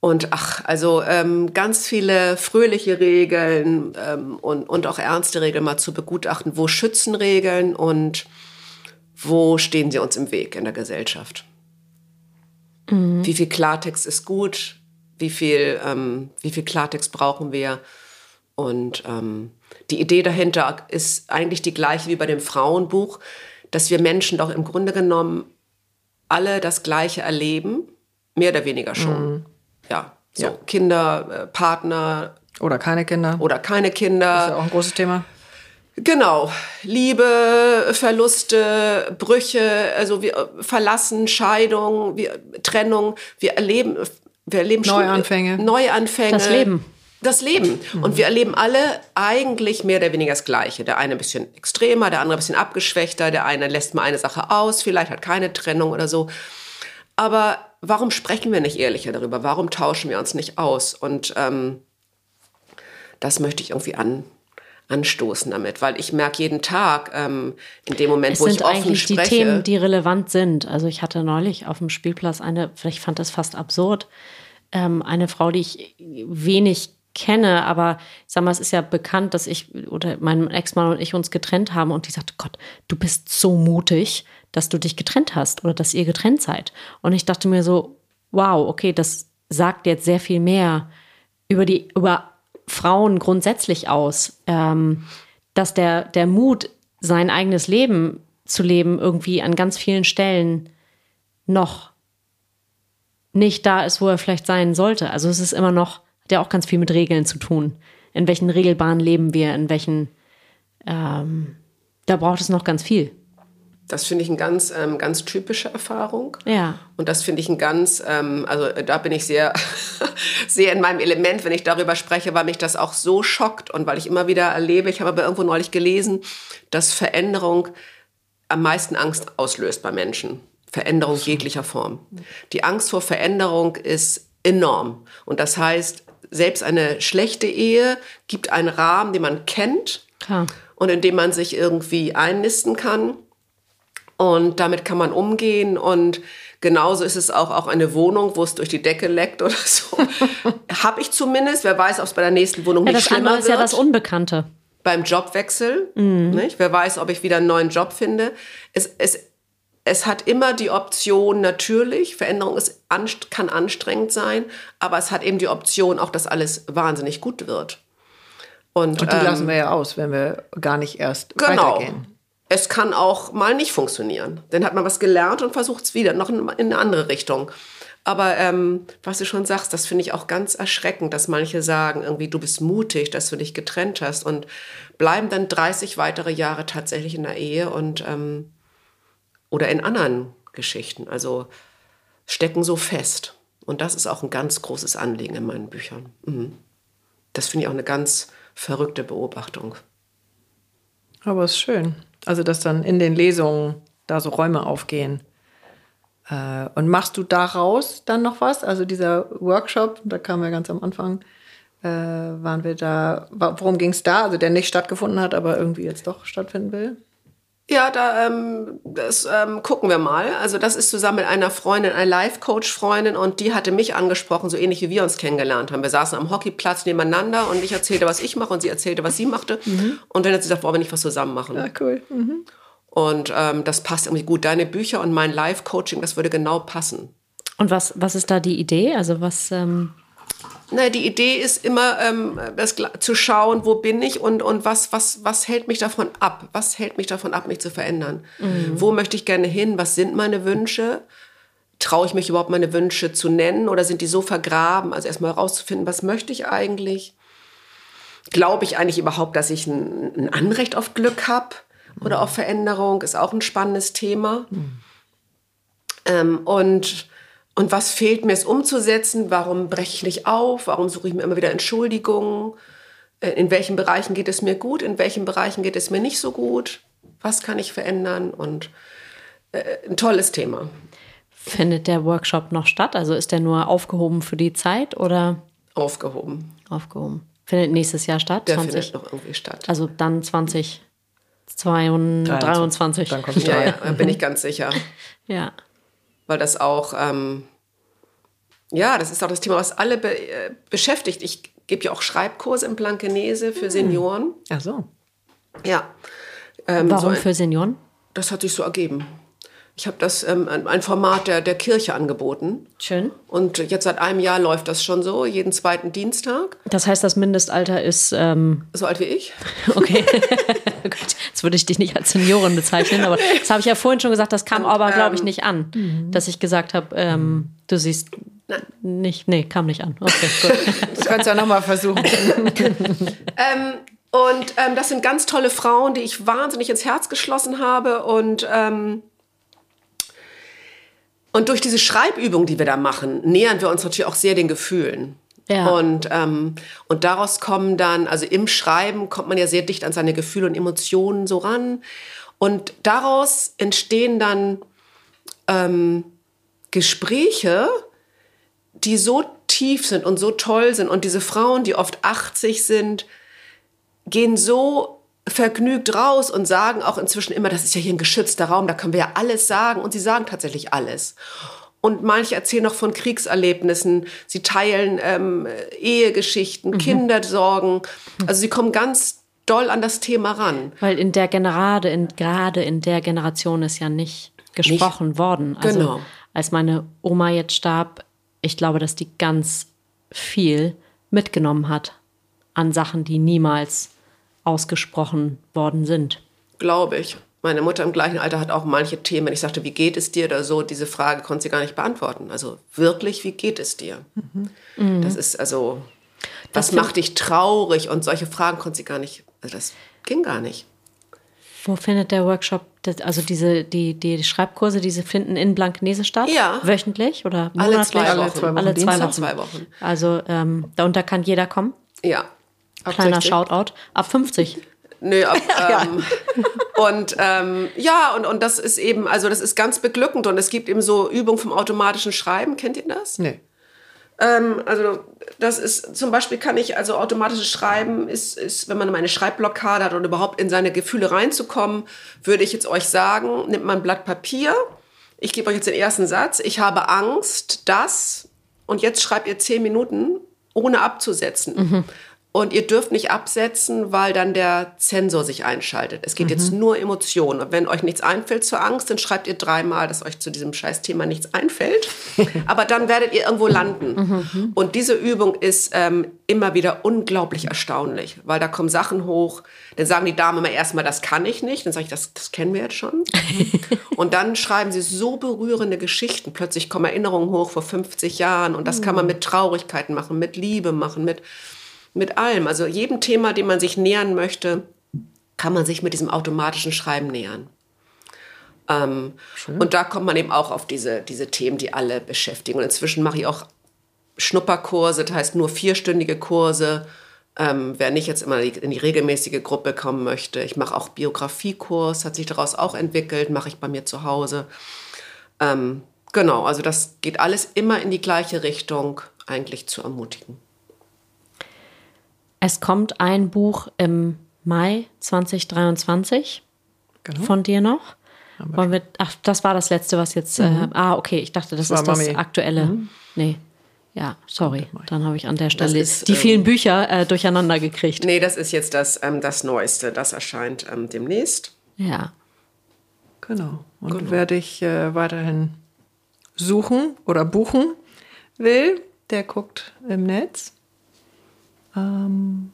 Und ach, also ähm, ganz viele fröhliche Regeln ähm, und, und auch ernste Regeln mal zu begutachten. Wo schützen Regeln und wo stehen sie uns im Weg in der Gesellschaft? Mhm. Wie viel Klartext ist gut? Wie viel, ähm, wie viel Klartext brauchen wir? Und ähm, die Idee dahinter ist eigentlich die gleiche wie bei dem Frauenbuch, dass wir Menschen doch im Grunde genommen alle das Gleiche erleben, mehr oder weniger schon. Mhm. Ja, so ja. Kinder, äh, Partner.
Oder keine Kinder.
Oder keine Kinder. Das
ist ja auch ein großes Thema.
Genau, Liebe, Verluste, Brüche, also wir verlassen, Scheidung, wir, Trennung, wir erleben, wir erleben
Neuanfänge.
Neuanfänge.
Das Leben.
Das Leben. Mhm. Und wir erleben alle eigentlich mehr oder weniger das Gleiche. Der eine ein bisschen extremer, der andere ein bisschen abgeschwächter, der eine lässt mal eine Sache aus, vielleicht hat keine Trennung oder so. Aber warum sprechen wir nicht ehrlicher darüber? Warum tauschen wir uns nicht aus? Und ähm, das möchte ich irgendwie an, anstoßen damit, weil ich merke jeden Tag ähm, in dem Moment,
es
wo ich offen spreche.
die Themen, die relevant sind. Also ich hatte neulich auf dem Spielplatz eine, vielleicht fand das fast absurd, ähm, eine Frau, die ich wenig kenne, aber ich sag mal, es ist ja bekannt, dass ich oder mein Ex-Mann und ich uns getrennt haben und die sagte, Gott, du bist so mutig, dass du dich getrennt hast oder dass ihr getrennt seid. Und ich dachte mir so, wow, okay, das sagt jetzt sehr viel mehr über die, über Frauen grundsätzlich aus, ähm, dass der, der Mut, sein eigenes Leben zu leben, irgendwie an ganz vielen Stellen noch nicht da ist, wo er vielleicht sein sollte. Also es ist immer noch, hat ja auch ganz viel mit Regeln zu tun. In welchen Regelbahnen leben wir, in welchen, ähm, da braucht es noch ganz viel.
Das finde ich eine ganz, ähm, ganz typische Erfahrung.
Ja.
Und das finde ich ein ganz, ähm, also da bin ich sehr, sehr in meinem Element, wenn ich darüber spreche, weil mich das auch so schockt und weil ich immer wieder erlebe, ich habe aber irgendwo neulich gelesen, dass Veränderung am meisten Angst auslöst bei Menschen. Veränderung jeglicher Form. Die Angst vor Veränderung ist enorm. Und das heißt, selbst eine schlechte Ehe gibt einen Rahmen, den man kennt Klar. und in dem man sich irgendwie einnisten kann. Und damit kann man umgehen und genauso ist es auch, auch eine Wohnung, wo es durch die Decke leckt oder so. Habe ich zumindest. Wer weiß, ob es bei der nächsten Wohnung
ja,
nicht schlimmer wird.
Das ist ja das Unbekannte.
Beim Jobwechsel. Mhm. Nicht? Wer weiß, ob ich wieder einen neuen Job finde. Es, es, es hat immer die Option, natürlich, Veränderung ist, kann anstrengend sein, aber es hat eben die Option auch, dass alles wahnsinnig gut wird.
Und, Und die ähm, lassen wir ja aus, wenn wir gar nicht erst genau. weitergehen
es kann auch mal nicht funktionieren. Dann hat man was gelernt und versucht es wieder, noch in, eine andere Richtung. Aber ähm, was du schon sagst, das finde ich auch ganz erschreckend, dass manche sagen, irgendwie, du bist mutig, dass du dich getrennt hast und bleiben dann 30 weitere Jahre tatsächlich in der Ehe und ähm, oder in anderen Geschichten. Also stecken so fest. Und das ist auch ein ganz großes Anliegen in meinen Büchern. Mhm. Das finde ich auch eine ganz verrückte Beobachtung.
Aber es ist schön. Also, dass dann in den Lesungen da so Räume aufgehen. Äh, und machst du daraus dann noch was? Also dieser Workshop, da kamen wir ganz am Anfang, äh, waren wir da, worum ging es da? Also der nicht stattgefunden hat, aber irgendwie jetzt doch stattfinden will?
Ja, da ähm, das ähm, gucken wir mal. Also das ist zusammen mit einer Freundin, einer Life-Coach-Freundin und die hatte mich angesprochen, so ähnlich wie wir uns kennengelernt haben. Wir saßen am Hockeyplatz nebeneinander und ich erzählte, was ich mache und sie erzählte, was sie machte. Mhm. Und dann hat sie gesagt, wollen wir nicht was zusammen machen?
Ja, cool. Mhm.
Und ähm, das passt irgendwie gut. Deine Bücher und mein Live-Coaching, das würde genau passen.
Und was, was ist da die Idee? Also was... Ähm
na, die Idee ist immer, ähm, das, zu schauen, wo bin ich und, und was, was, was hält mich davon ab? Was hält mich davon ab, mich zu verändern? Mhm. Wo möchte ich gerne hin? Was sind meine Wünsche? Traue ich mich überhaupt, meine Wünsche zu nennen oder sind die so vergraben? Also erstmal herauszufinden, was möchte ich eigentlich? Glaube ich eigentlich überhaupt, dass ich ein, ein Anrecht auf Glück habe oder auf Veränderung? Ist auch ein spannendes Thema. Mhm. Ähm, und und was fehlt mir, es umzusetzen? Warum breche ich nicht auf? Warum suche ich mir immer wieder Entschuldigungen? Äh, in welchen Bereichen geht es mir gut? In welchen Bereichen geht es mir nicht so gut? Was kann ich verändern? Und äh, ein tolles Thema.
Findet der Workshop noch statt? Also ist der nur aufgehoben für die Zeit oder?
Aufgehoben.
Aufgehoben. Findet nächstes Jahr statt?
Der 20? findet noch irgendwie statt.
Also dann 2023.
Dann kommt ja, ja, bin ich ganz sicher.
ja
weil das auch, ähm, ja, das ist auch das Thema, was alle be äh, beschäftigt. Ich gebe ja auch Schreibkurse in Blankenese für hm. Senioren.
Ach so.
Ja.
Ähm, Warum so ein, für Senioren?
Das hat sich so ergeben. Ich habe das ähm, ein Format der, der Kirche angeboten.
Schön.
Und jetzt seit einem Jahr läuft das schon so, jeden zweiten Dienstag.
Das heißt, das Mindestalter ist. Ähm
so alt wie ich.
Okay. Gut, jetzt würde ich dich nicht als Seniorin bezeichnen, aber das habe ich ja vorhin schon gesagt, das kam Und, aber, glaube ich, ähm, nicht an. Mhm. Dass ich gesagt habe, ähm, du siehst Nein. nicht. Nee, kam nicht an. Okay, gut.
das kannst du ja nochmal versuchen.
ähm, und ähm, das sind ganz tolle Frauen, die ich wahnsinnig ins Herz geschlossen habe. Und ähm, und durch diese Schreibübung, die wir da machen, nähern wir uns natürlich auch sehr den Gefühlen. Ja. Und, ähm, und daraus kommen dann, also im Schreiben kommt man ja sehr dicht an seine Gefühle und Emotionen so ran. Und daraus entstehen dann ähm, Gespräche, die so tief sind und so toll sind. Und diese Frauen, die oft 80 sind, gehen so vergnügt raus und sagen auch inzwischen immer, das ist ja hier ein geschützter Raum, da können wir ja alles sagen. Und sie sagen tatsächlich alles. Und manche erzählen noch von Kriegserlebnissen. Sie teilen ähm, Ehegeschichten, mhm. Kindersorgen. Also sie kommen ganz doll an das Thema ran.
Weil in der gerade in, gerade in der Generation ist ja nicht gesprochen nicht, worden. Also genau. als meine Oma jetzt starb, ich glaube, dass die ganz viel mitgenommen hat an Sachen, die niemals ausgesprochen worden sind.
Glaube ich. Meine Mutter im gleichen Alter hat auch manche Themen. Ich sagte, wie geht es dir oder so? Diese Frage konnte sie gar nicht beantworten. Also wirklich, wie geht es dir? Mhm. Das ist also, was macht dich traurig? Und solche Fragen konnte sie gar nicht. Also das ging gar nicht.
Wo findet der Workshop, also diese, die, die Schreibkurse, diese finden in Blankenese statt?
Ja.
Wöchentlich oder
monatlich? Alle zwei Wochen.
Alle zwei Wochen. Alle zwei Wochen. Also ähm, da kann jeder kommen?
Ja.
Kleiner Shoutout. Ab 50.
Nö, ab, ähm, und ähm, ja, und, und das ist eben, also das ist ganz beglückend und es gibt eben so Übungen vom automatischen Schreiben. Kennt ihr das?
Nee.
Ähm, also das ist zum Beispiel kann ich, also automatisches Schreiben ist, ist, wenn man eine Schreibblockade hat oder überhaupt in seine Gefühle reinzukommen, würde ich jetzt euch sagen, nimmt man ein Blatt Papier. Ich gebe euch jetzt den ersten Satz. Ich habe Angst, dass, und jetzt schreibt ihr zehn Minuten, ohne abzusetzen. Mhm. Und ihr dürft nicht absetzen, weil dann der Zensor sich einschaltet. Es geht mhm. jetzt nur Emotionen. Und wenn euch nichts einfällt zur Angst, dann schreibt ihr dreimal, dass euch zu diesem Scheißthema nichts einfällt. Aber dann werdet ihr irgendwo landen. Mhm. Und diese Übung ist ähm, immer wieder unglaublich erstaunlich, weil da kommen Sachen hoch. Dann sagen die Damen immer erstmal, das kann ich nicht. Dann sage ich, das, das kennen wir jetzt schon. und dann schreiben sie so berührende Geschichten. Plötzlich kommen Erinnerungen hoch vor 50 Jahren. Und das kann man mhm. mit Traurigkeiten machen, mit Liebe machen, mit mit allem. Also jedem Thema, dem man sich nähern möchte, kann man sich mit diesem automatischen Schreiben nähern. Ähm, und da kommt man eben auch auf diese, diese Themen, die alle beschäftigen. Und inzwischen mache ich auch Schnupperkurse, das heißt nur vierstündige Kurse. Ähm, wer nicht jetzt immer in die regelmäßige Gruppe kommen möchte. Ich mache auch Biografiekurs, hat sich daraus auch entwickelt, mache ich bei mir zu Hause. Ähm, genau, also das geht alles immer in die gleiche Richtung, eigentlich zu ermutigen.
Es kommt ein Buch im Mai 2023 genau. von dir noch. Wir, ach, das war das letzte, was jetzt. Äh, mhm. Äh, ah, okay, ich dachte, das, das ist das aktuelle. Mhm. Nee. Ja, sorry. Dann habe ich an der Stelle ist, die ähm, vielen Bücher äh, durcheinander gekriegt.
Nee, das ist jetzt das, ähm, das Neueste. Das erscheint ähm, demnächst.
Ja.
Genau. Und genau. wer dich äh, weiterhin suchen oder buchen will, der guckt im Netz.
Ähm,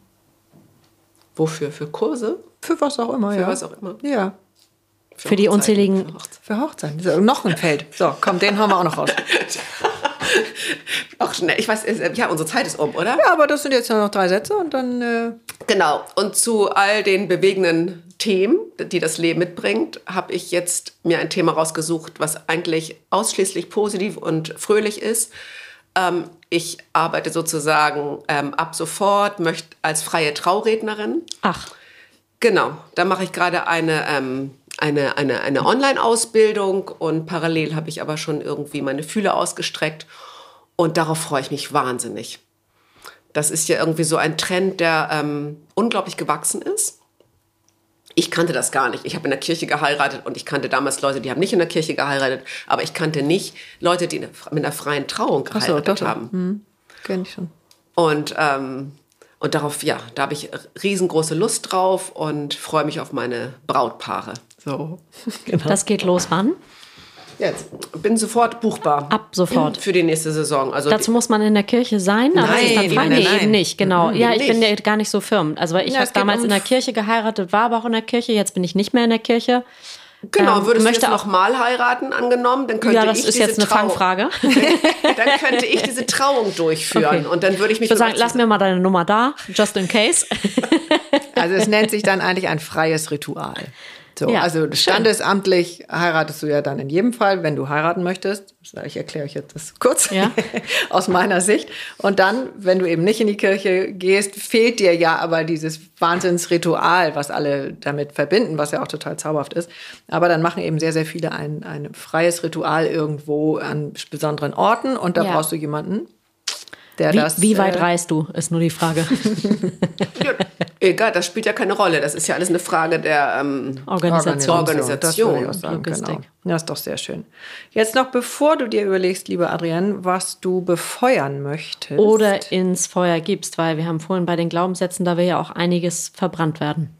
Wofür? Für Kurse?
Für was auch immer,
Für
ja.
was auch immer.
Ja.
Für, für die unzähligen.
Für Hochzeiten. So, noch ein Feld. So, komm, den haben wir auch noch raus.
Auch schnell. Ich weiß, ja, unsere Zeit ist um, oder?
Ja, aber das sind jetzt noch drei Sätze und dann. Äh
genau. Und zu all den bewegenden Themen, die das Leben mitbringt, habe ich jetzt mir ein Thema rausgesucht, was eigentlich ausschließlich positiv und fröhlich ist. Ähm, ich arbeite sozusagen ähm, ab sofort möchte als freie Traurednerin.
Ach.
Genau. Da mache ich gerade eine. Ähm, eine, eine, eine Online-Ausbildung und parallel habe ich aber schon irgendwie meine Fühle ausgestreckt und darauf freue ich mich wahnsinnig. Das ist ja irgendwie so ein Trend, der ähm, unglaublich gewachsen ist. Ich kannte das gar nicht. Ich habe in der Kirche geheiratet und ich kannte damals Leute, die haben nicht in der Kirche geheiratet, aber ich kannte nicht Leute, die mit einer freien Trauung geheiratet so, haben. Hm,
Kenn ich schon.
Und, ähm, und darauf, ja, da habe ich riesengroße Lust drauf und freue mich auf meine Brautpaare.
So,
genau. Das geht los wann?
Jetzt. Bin sofort buchbar.
Ab sofort.
Für die nächste Saison.
Also Dazu muss man in der Kirche sein, aber nein, ist dann nein, nein, nein. eben nicht. Genau. Mhm, ja, ich nicht. bin ja gar nicht so firm. Also weil ich ja, habe damals um in der Kirche geheiratet, war aber auch in der Kirche. Jetzt bin ich nicht mehr in der Kirche.
Genau, ähm, würdest möchte du jetzt auch mal heiraten, angenommen, dann könnte
ja, das ich ist jetzt eine Trauung, Fangfrage.
dann könnte ich diese Trauung durchführen okay. und dann würde ich mich.
Ich würde sagen, lass mir mal deine Nummer da, just in case.
also es nennt sich dann eigentlich ein freies Ritual. So, ja, also standesamtlich schön. heiratest du ja dann in jedem Fall, wenn du heiraten möchtest. Ich erkläre euch jetzt das kurz ja. aus meiner Sicht. Und dann, wenn du eben nicht in die Kirche gehst, fehlt dir ja aber dieses Wahnsinnsritual, was alle damit verbinden, was ja auch total zauberhaft ist. Aber dann machen eben sehr, sehr viele ein, ein freies Ritual irgendwo an besonderen Orten und da ja. brauchst du jemanden,
der wie, das. Wie weit äh, reist du, ist nur die Frage.
ja, egal, das spielt ja keine Rolle. Das ist ja alles eine Frage der ähm, Organisation. Organisation.
Das sagen, Genau. Ja, ist doch sehr schön. Jetzt noch, bevor du dir überlegst, liebe Adrienne, was du befeuern möchtest.
Oder ins Feuer gibst, weil wir haben vorhin bei den Glaubenssätzen, da will ja auch einiges verbrannt werden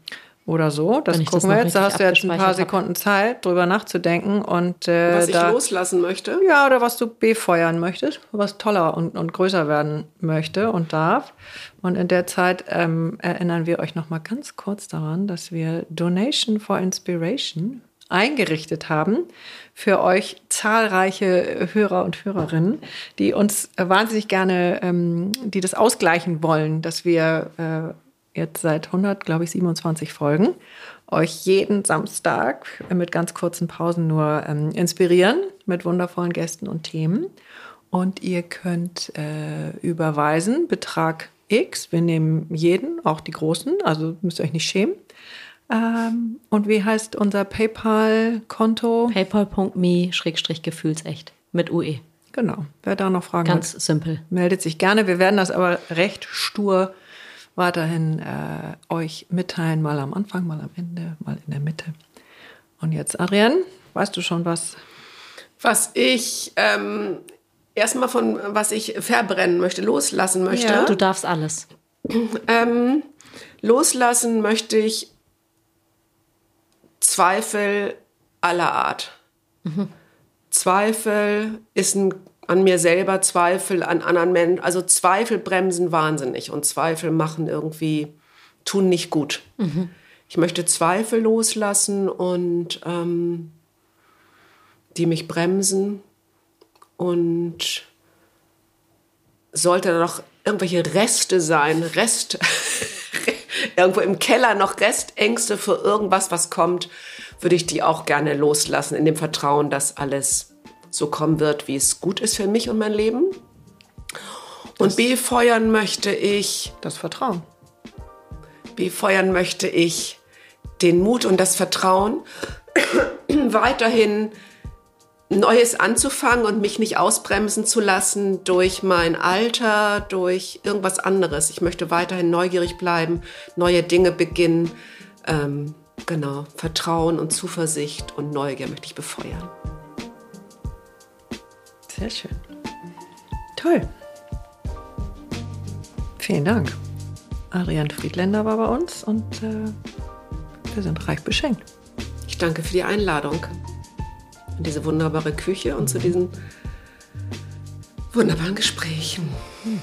oder so. Das gucken das wir jetzt. Da hast du jetzt ein paar Sekunden Zeit, drüber nachzudenken. Und,
äh, was ich da, loslassen möchte?
Ja, oder was du befeuern möchtest, was toller und, und größer werden möchte und darf. Und in der Zeit ähm, erinnern wir euch noch mal ganz kurz daran, dass wir Donation for Inspiration eingerichtet haben für euch zahlreiche Hörer und Hörerinnen, die uns wahnsinnig gerne, ähm, die das ausgleichen wollen, dass wir äh, jetzt seit 100, glaube ich, 27 Folgen, euch jeden Samstag mit ganz kurzen Pausen nur ähm, inspirieren mit wundervollen Gästen und Themen. Und ihr könnt äh, überweisen, Betrag X. Wir nehmen jeden, auch die Großen, also müsst ihr euch nicht schämen. Ähm, und wie heißt unser PayPal-Konto?
PayPal.me-gefühlsecht mit UE.
Genau. Wer da noch Fragen
Ganz
hat,
simpel.
meldet sich gerne. Wir werden das aber recht stur weiterhin äh, euch mitteilen, mal am Anfang, mal am Ende, mal in der Mitte. Und jetzt, Adrienne, weißt du schon was?
Was ich ähm, erstmal von was ich verbrennen möchte, loslassen möchte. Ja.
Du darfst alles.
Ähm, loslassen möchte ich Zweifel aller Art. Mhm. Zweifel ist ein an mir selber Zweifel, an anderen Menschen. Also Zweifel bremsen wahnsinnig und Zweifel machen irgendwie, tun nicht gut. Mhm. Ich möchte Zweifel loslassen und ähm, die mich bremsen. Und sollte da noch irgendwelche Reste sein, Rest, irgendwo im Keller noch Restängste für irgendwas, was kommt, würde ich die auch gerne loslassen, in dem Vertrauen, dass alles so kommen wird, wie es gut ist für mich und mein Leben. Und befeuern möchte ich
das Vertrauen.
Befeuern möchte ich den Mut und das Vertrauen, weiterhin Neues anzufangen und mich nicht ausbremsen zu lassen durch mein Alter, durch irgendwas anderes. Ich möchte weiterhin neugierig bleiben, neue Dinge beginnen. Ähm, genau, Vertrauen und Zuversicht und Neugier möchte ich befeuern.
Sehr schön. Toll. Vielen Dank. Ariane Friedländer war bei uns und äh, wir sind reich beschenkt.
Ich danke für die Einladung in diese wunderbare Küche und zu diesen wunderbaren Gesprächen. Hm.